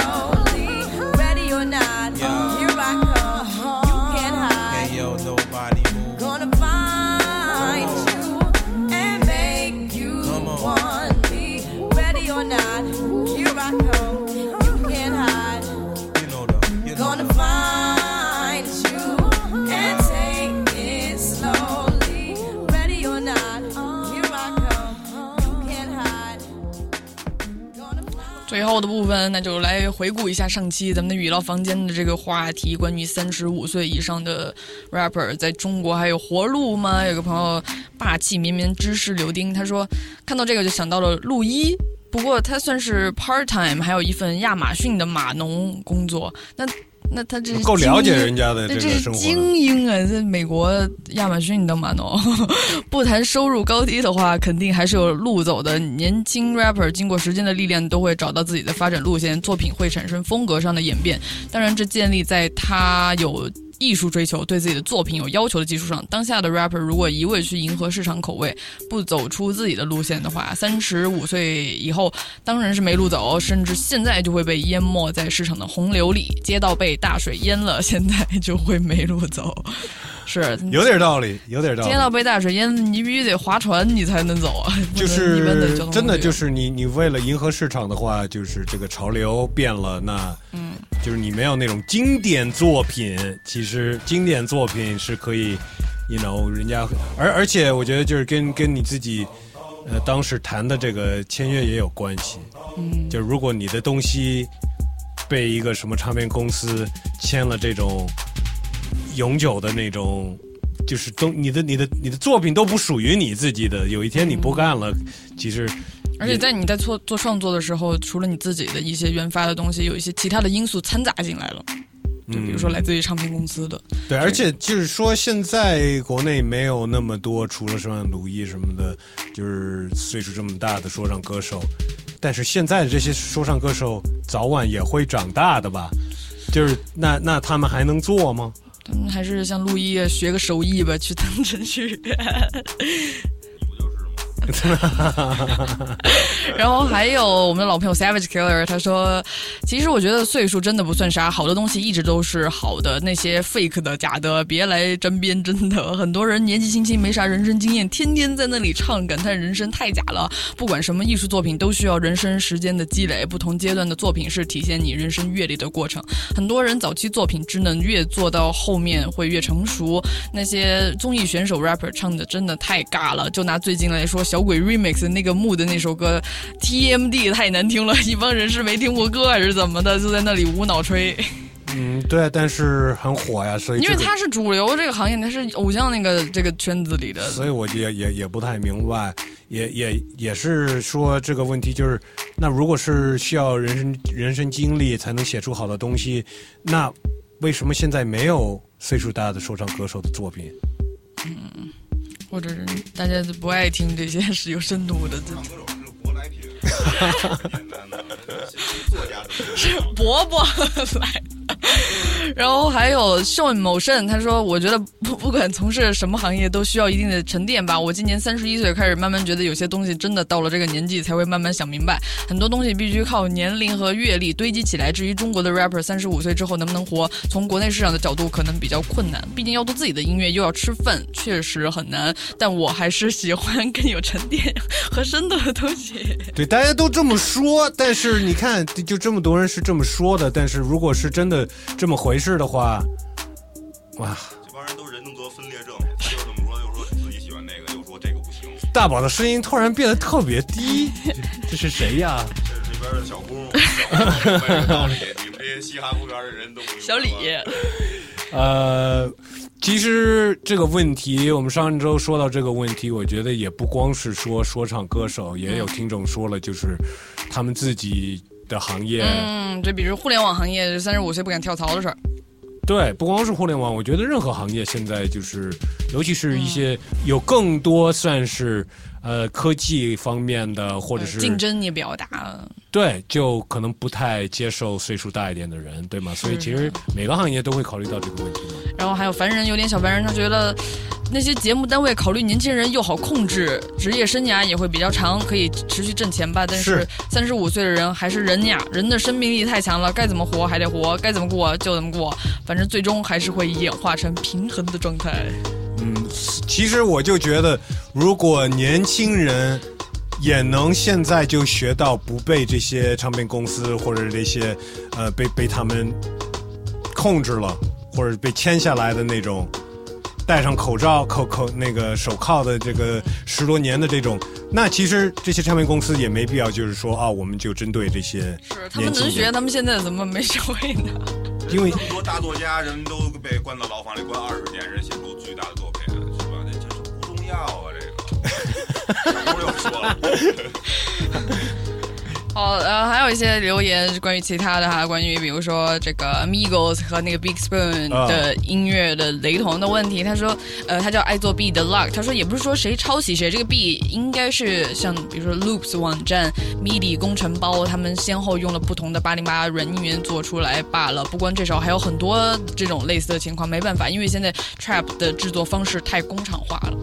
slowly. Ready or not, Yeah. 后的部分，那就来回顾一下上期咱们的语唠房间的这个话题，关于三十五岁以上的 rapper 在中国还有活路吗？有个朋友霸气绵绵芝士柳丁，他说看到这个就想到了陆一，不过他算是 part time，还有一份亚马逊的码农工作。那那他这是够了解人家的对这是这个生活精英啊，在美国亚马逊的码农，不谈收入高低的话，肯定还是有路走的。年轻 rapper 经过时间的历练，都会找到自己的发展路线，作品会产生风格上的演变。当然，这建立在他有。艺术追求，对自己的作品有要求的基础上，当下的 rapper 如果一味去迎合市场口味，不走出自己的路线的话，三十五岁以后当然是没路走，甚至现在就会被淹没在市场的洪流里，街道被大水淹了，现在就会没路走。是 有点道理，有点道理街道被大水淹，你必须得划船，你才能走啊！就是真的，就是你你为了迎合市场的话，就是这个潮流变了，那嗯，就是你没有那种经典作品。其实经典作品是可以，you know，人家而而且我觉得就是跟跟你自己呃当时谈的这个签约也有关系。嗯就如果你的东西被一个什么唱片公司签了这种永久的那种。就是都你的你的你的作品都不属于你自己的，有一天你不干了，其实而且在你在做做创作的时候，除了你自己的一些原发的东西，有一些其他的因素掺杂进来了，就比如说来自于唱片公司的。对，而且就是说，现在国内没有那么多，除了像鲁艺什么的，就是岁数这么大的说唱歌手。但是现在的这些说唱歌手早晚也会长大的吧？就是那那他们还能做吗？他们，还是像陆毅学个手艺吧，去当程序员。然后还有我们的老朋友 Savage Killer，他说，其实我觉得岁数真的不算啥，好的东西一直都是好的，那些 fake 的、假的，别来沾边。真的，很多人年纪轻轻没啥人生经验，天天在那里唱，感叹人生太假了。不管什么艺术作品，都需要人生时间的积累，不同阶段的作品是体现你人生阅历的过程。很多人早期作品只能越做到后面会越成熟，那些综艺选手 rapper 唱的真的太尬了。就拿最近来说，小鬼 remix 的那个木的那首歌，TMD 太难听了，一帮人是没听过歌还是怎么的，就在那里无脑吹。嗯，对，但是很火呀，所以、这个、因为他是主流这个行业，他是偶像那个这个圈子里的，所以我也也也不太明白，也也也是说这个问题就是，那如果是需要人生人生经历才能写出好的东西，那为什么现在没有岁数大的说唱歌手的作品？嗯，或者是大家不爱听这些 是有深度的这种。是伯伯来，然后还有 Sean 某胜，他说：“我觉得不不管从事什么行业，都需要一定的沉淀吧。我今年三十一岁，开始慢慢觉得有些东西真的到了这个年纪才会慢慢想明白，很多东西必须靠年龄和阅历堆积起来。至于中国的 rapper 三十五岁之后能不能活，从国内市场的角度可能比较困难，毕竟要做自己的音乐又要吃饭，确实很难。但我还是喜欢更有沉淀和深度的东西。”对，大家都这么说，但是你看，就这么多人是这么说的，但是如果是真的这么回事的话，哇！这帮人都人格分裂症，又这么说，又说自己喜欢那个，又说这个不行。大宝的声音突然变得特别低，这是谁呀？这是这边的小工，小工没道理，你们这些嘻哈公园的人都不明白小李，呃，其实这个问题，我们上周说到这个问题，我觉得也不光是说说唱歌手，也有听众说了，就是他们自己的行业。嗯，就比如互联网行业，三十五岁不敢跳槽的事儿。对，不光是互联网，我觉得任何行业现在就是，尤其是一些有更多算是呃科技方面的，或者是竞争也比较大。对，就可能不太接受岁数大一点的人，对吗？所以其实每个行业都会考虑到这个问题。然后还有凡人有点小凡人，他觉得那些节目单位考虑年轻人又好控制，职业生涯也会比较长，可以持续挣钱吧。但是三十五岁的人还是人呀，人的生命力太强了，该怎么活还得活，该怎么过就怎么过，反正最终还是会演化成平衡的状态。嗯，其实我就觉得，如果年轻人也能现在就学到不被这些唱片公司或者这些呃被被他们控制了，或者被签下来的那种。戴上口罩、口口那个手铐的这个十多年的这种，那其实这些唱片公司也没必要，就是说啊，我们就针对这些是他们能学，他们现在怎么没学会呢？因为这么多大作家人都被关到牢房里关二十年，人写出巨大的作品，不重要啊，这个。不用说了。好，呃，还有一些留言是关于其他的哈，关于比如说这个 Migos 和那个 Big Spoon 的音乐的雷同的问题。他说，呃，他叫爱做 B 的 Luck，他说也不是说谁抄袭谁，这个 B 应该是像比如说 Loops 网站、MIDI 工程包，他们先后用了不同的八零八软音源做出来罢了。不光这首，还有很多这种类似的情况，没办法，因为现在 Trap 的制作方式太工厂化了。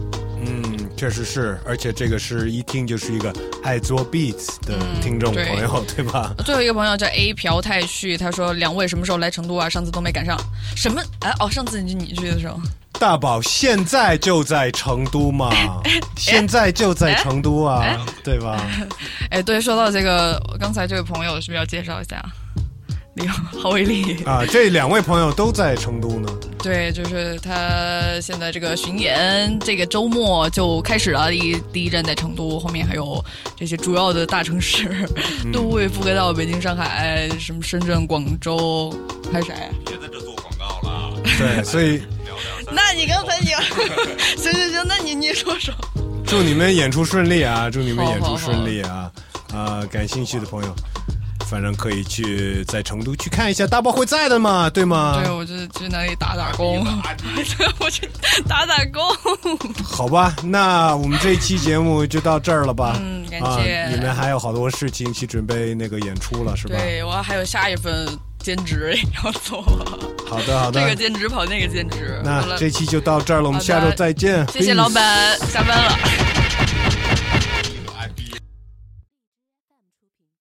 嗯，确实是，而且这个是一听就是一个爱做 beats 的听众朋友，嗯、对吧？最后一个朋友叫 A 朴太旭，他说两位什么时候来成都啊？上次都没赶上。什么？哎哦，上次你你去的时候。大宝现在就在成都嘛，现在就在成都啊，对吧？哎，对，说到这个，刚才这位朋友是不是要介绍一下？你 好，郝伟丽。啊，这两位朋友都在成都呢。对，就是他现在这个巡演，这个周末就开始了。第一第一站在成都，后面还有这些主要的大城市都会覆盖到北京、上海、什么深圳、广州，还有谁？别在这做广告了。对，所以 那你刚才你行行行，那你你说说。祝你们演出顺利啊！祝你们演出顺利啊！啊，感兴趣的朋友。反正可以去在成都去看一下，大宝会在的嘛，对吗？对，我就去那里打打工，我去打打工。好吧，那我们这一期节目就到这儿了吧？嗯，感谢。你们还有好多事情去准备那个演出了，是吧？对，我还有下一份兼职要做。好的，好的。这个兼职跑那个兼职。那这期就到这儿了，我们下周再见。谢谢老板，下班了。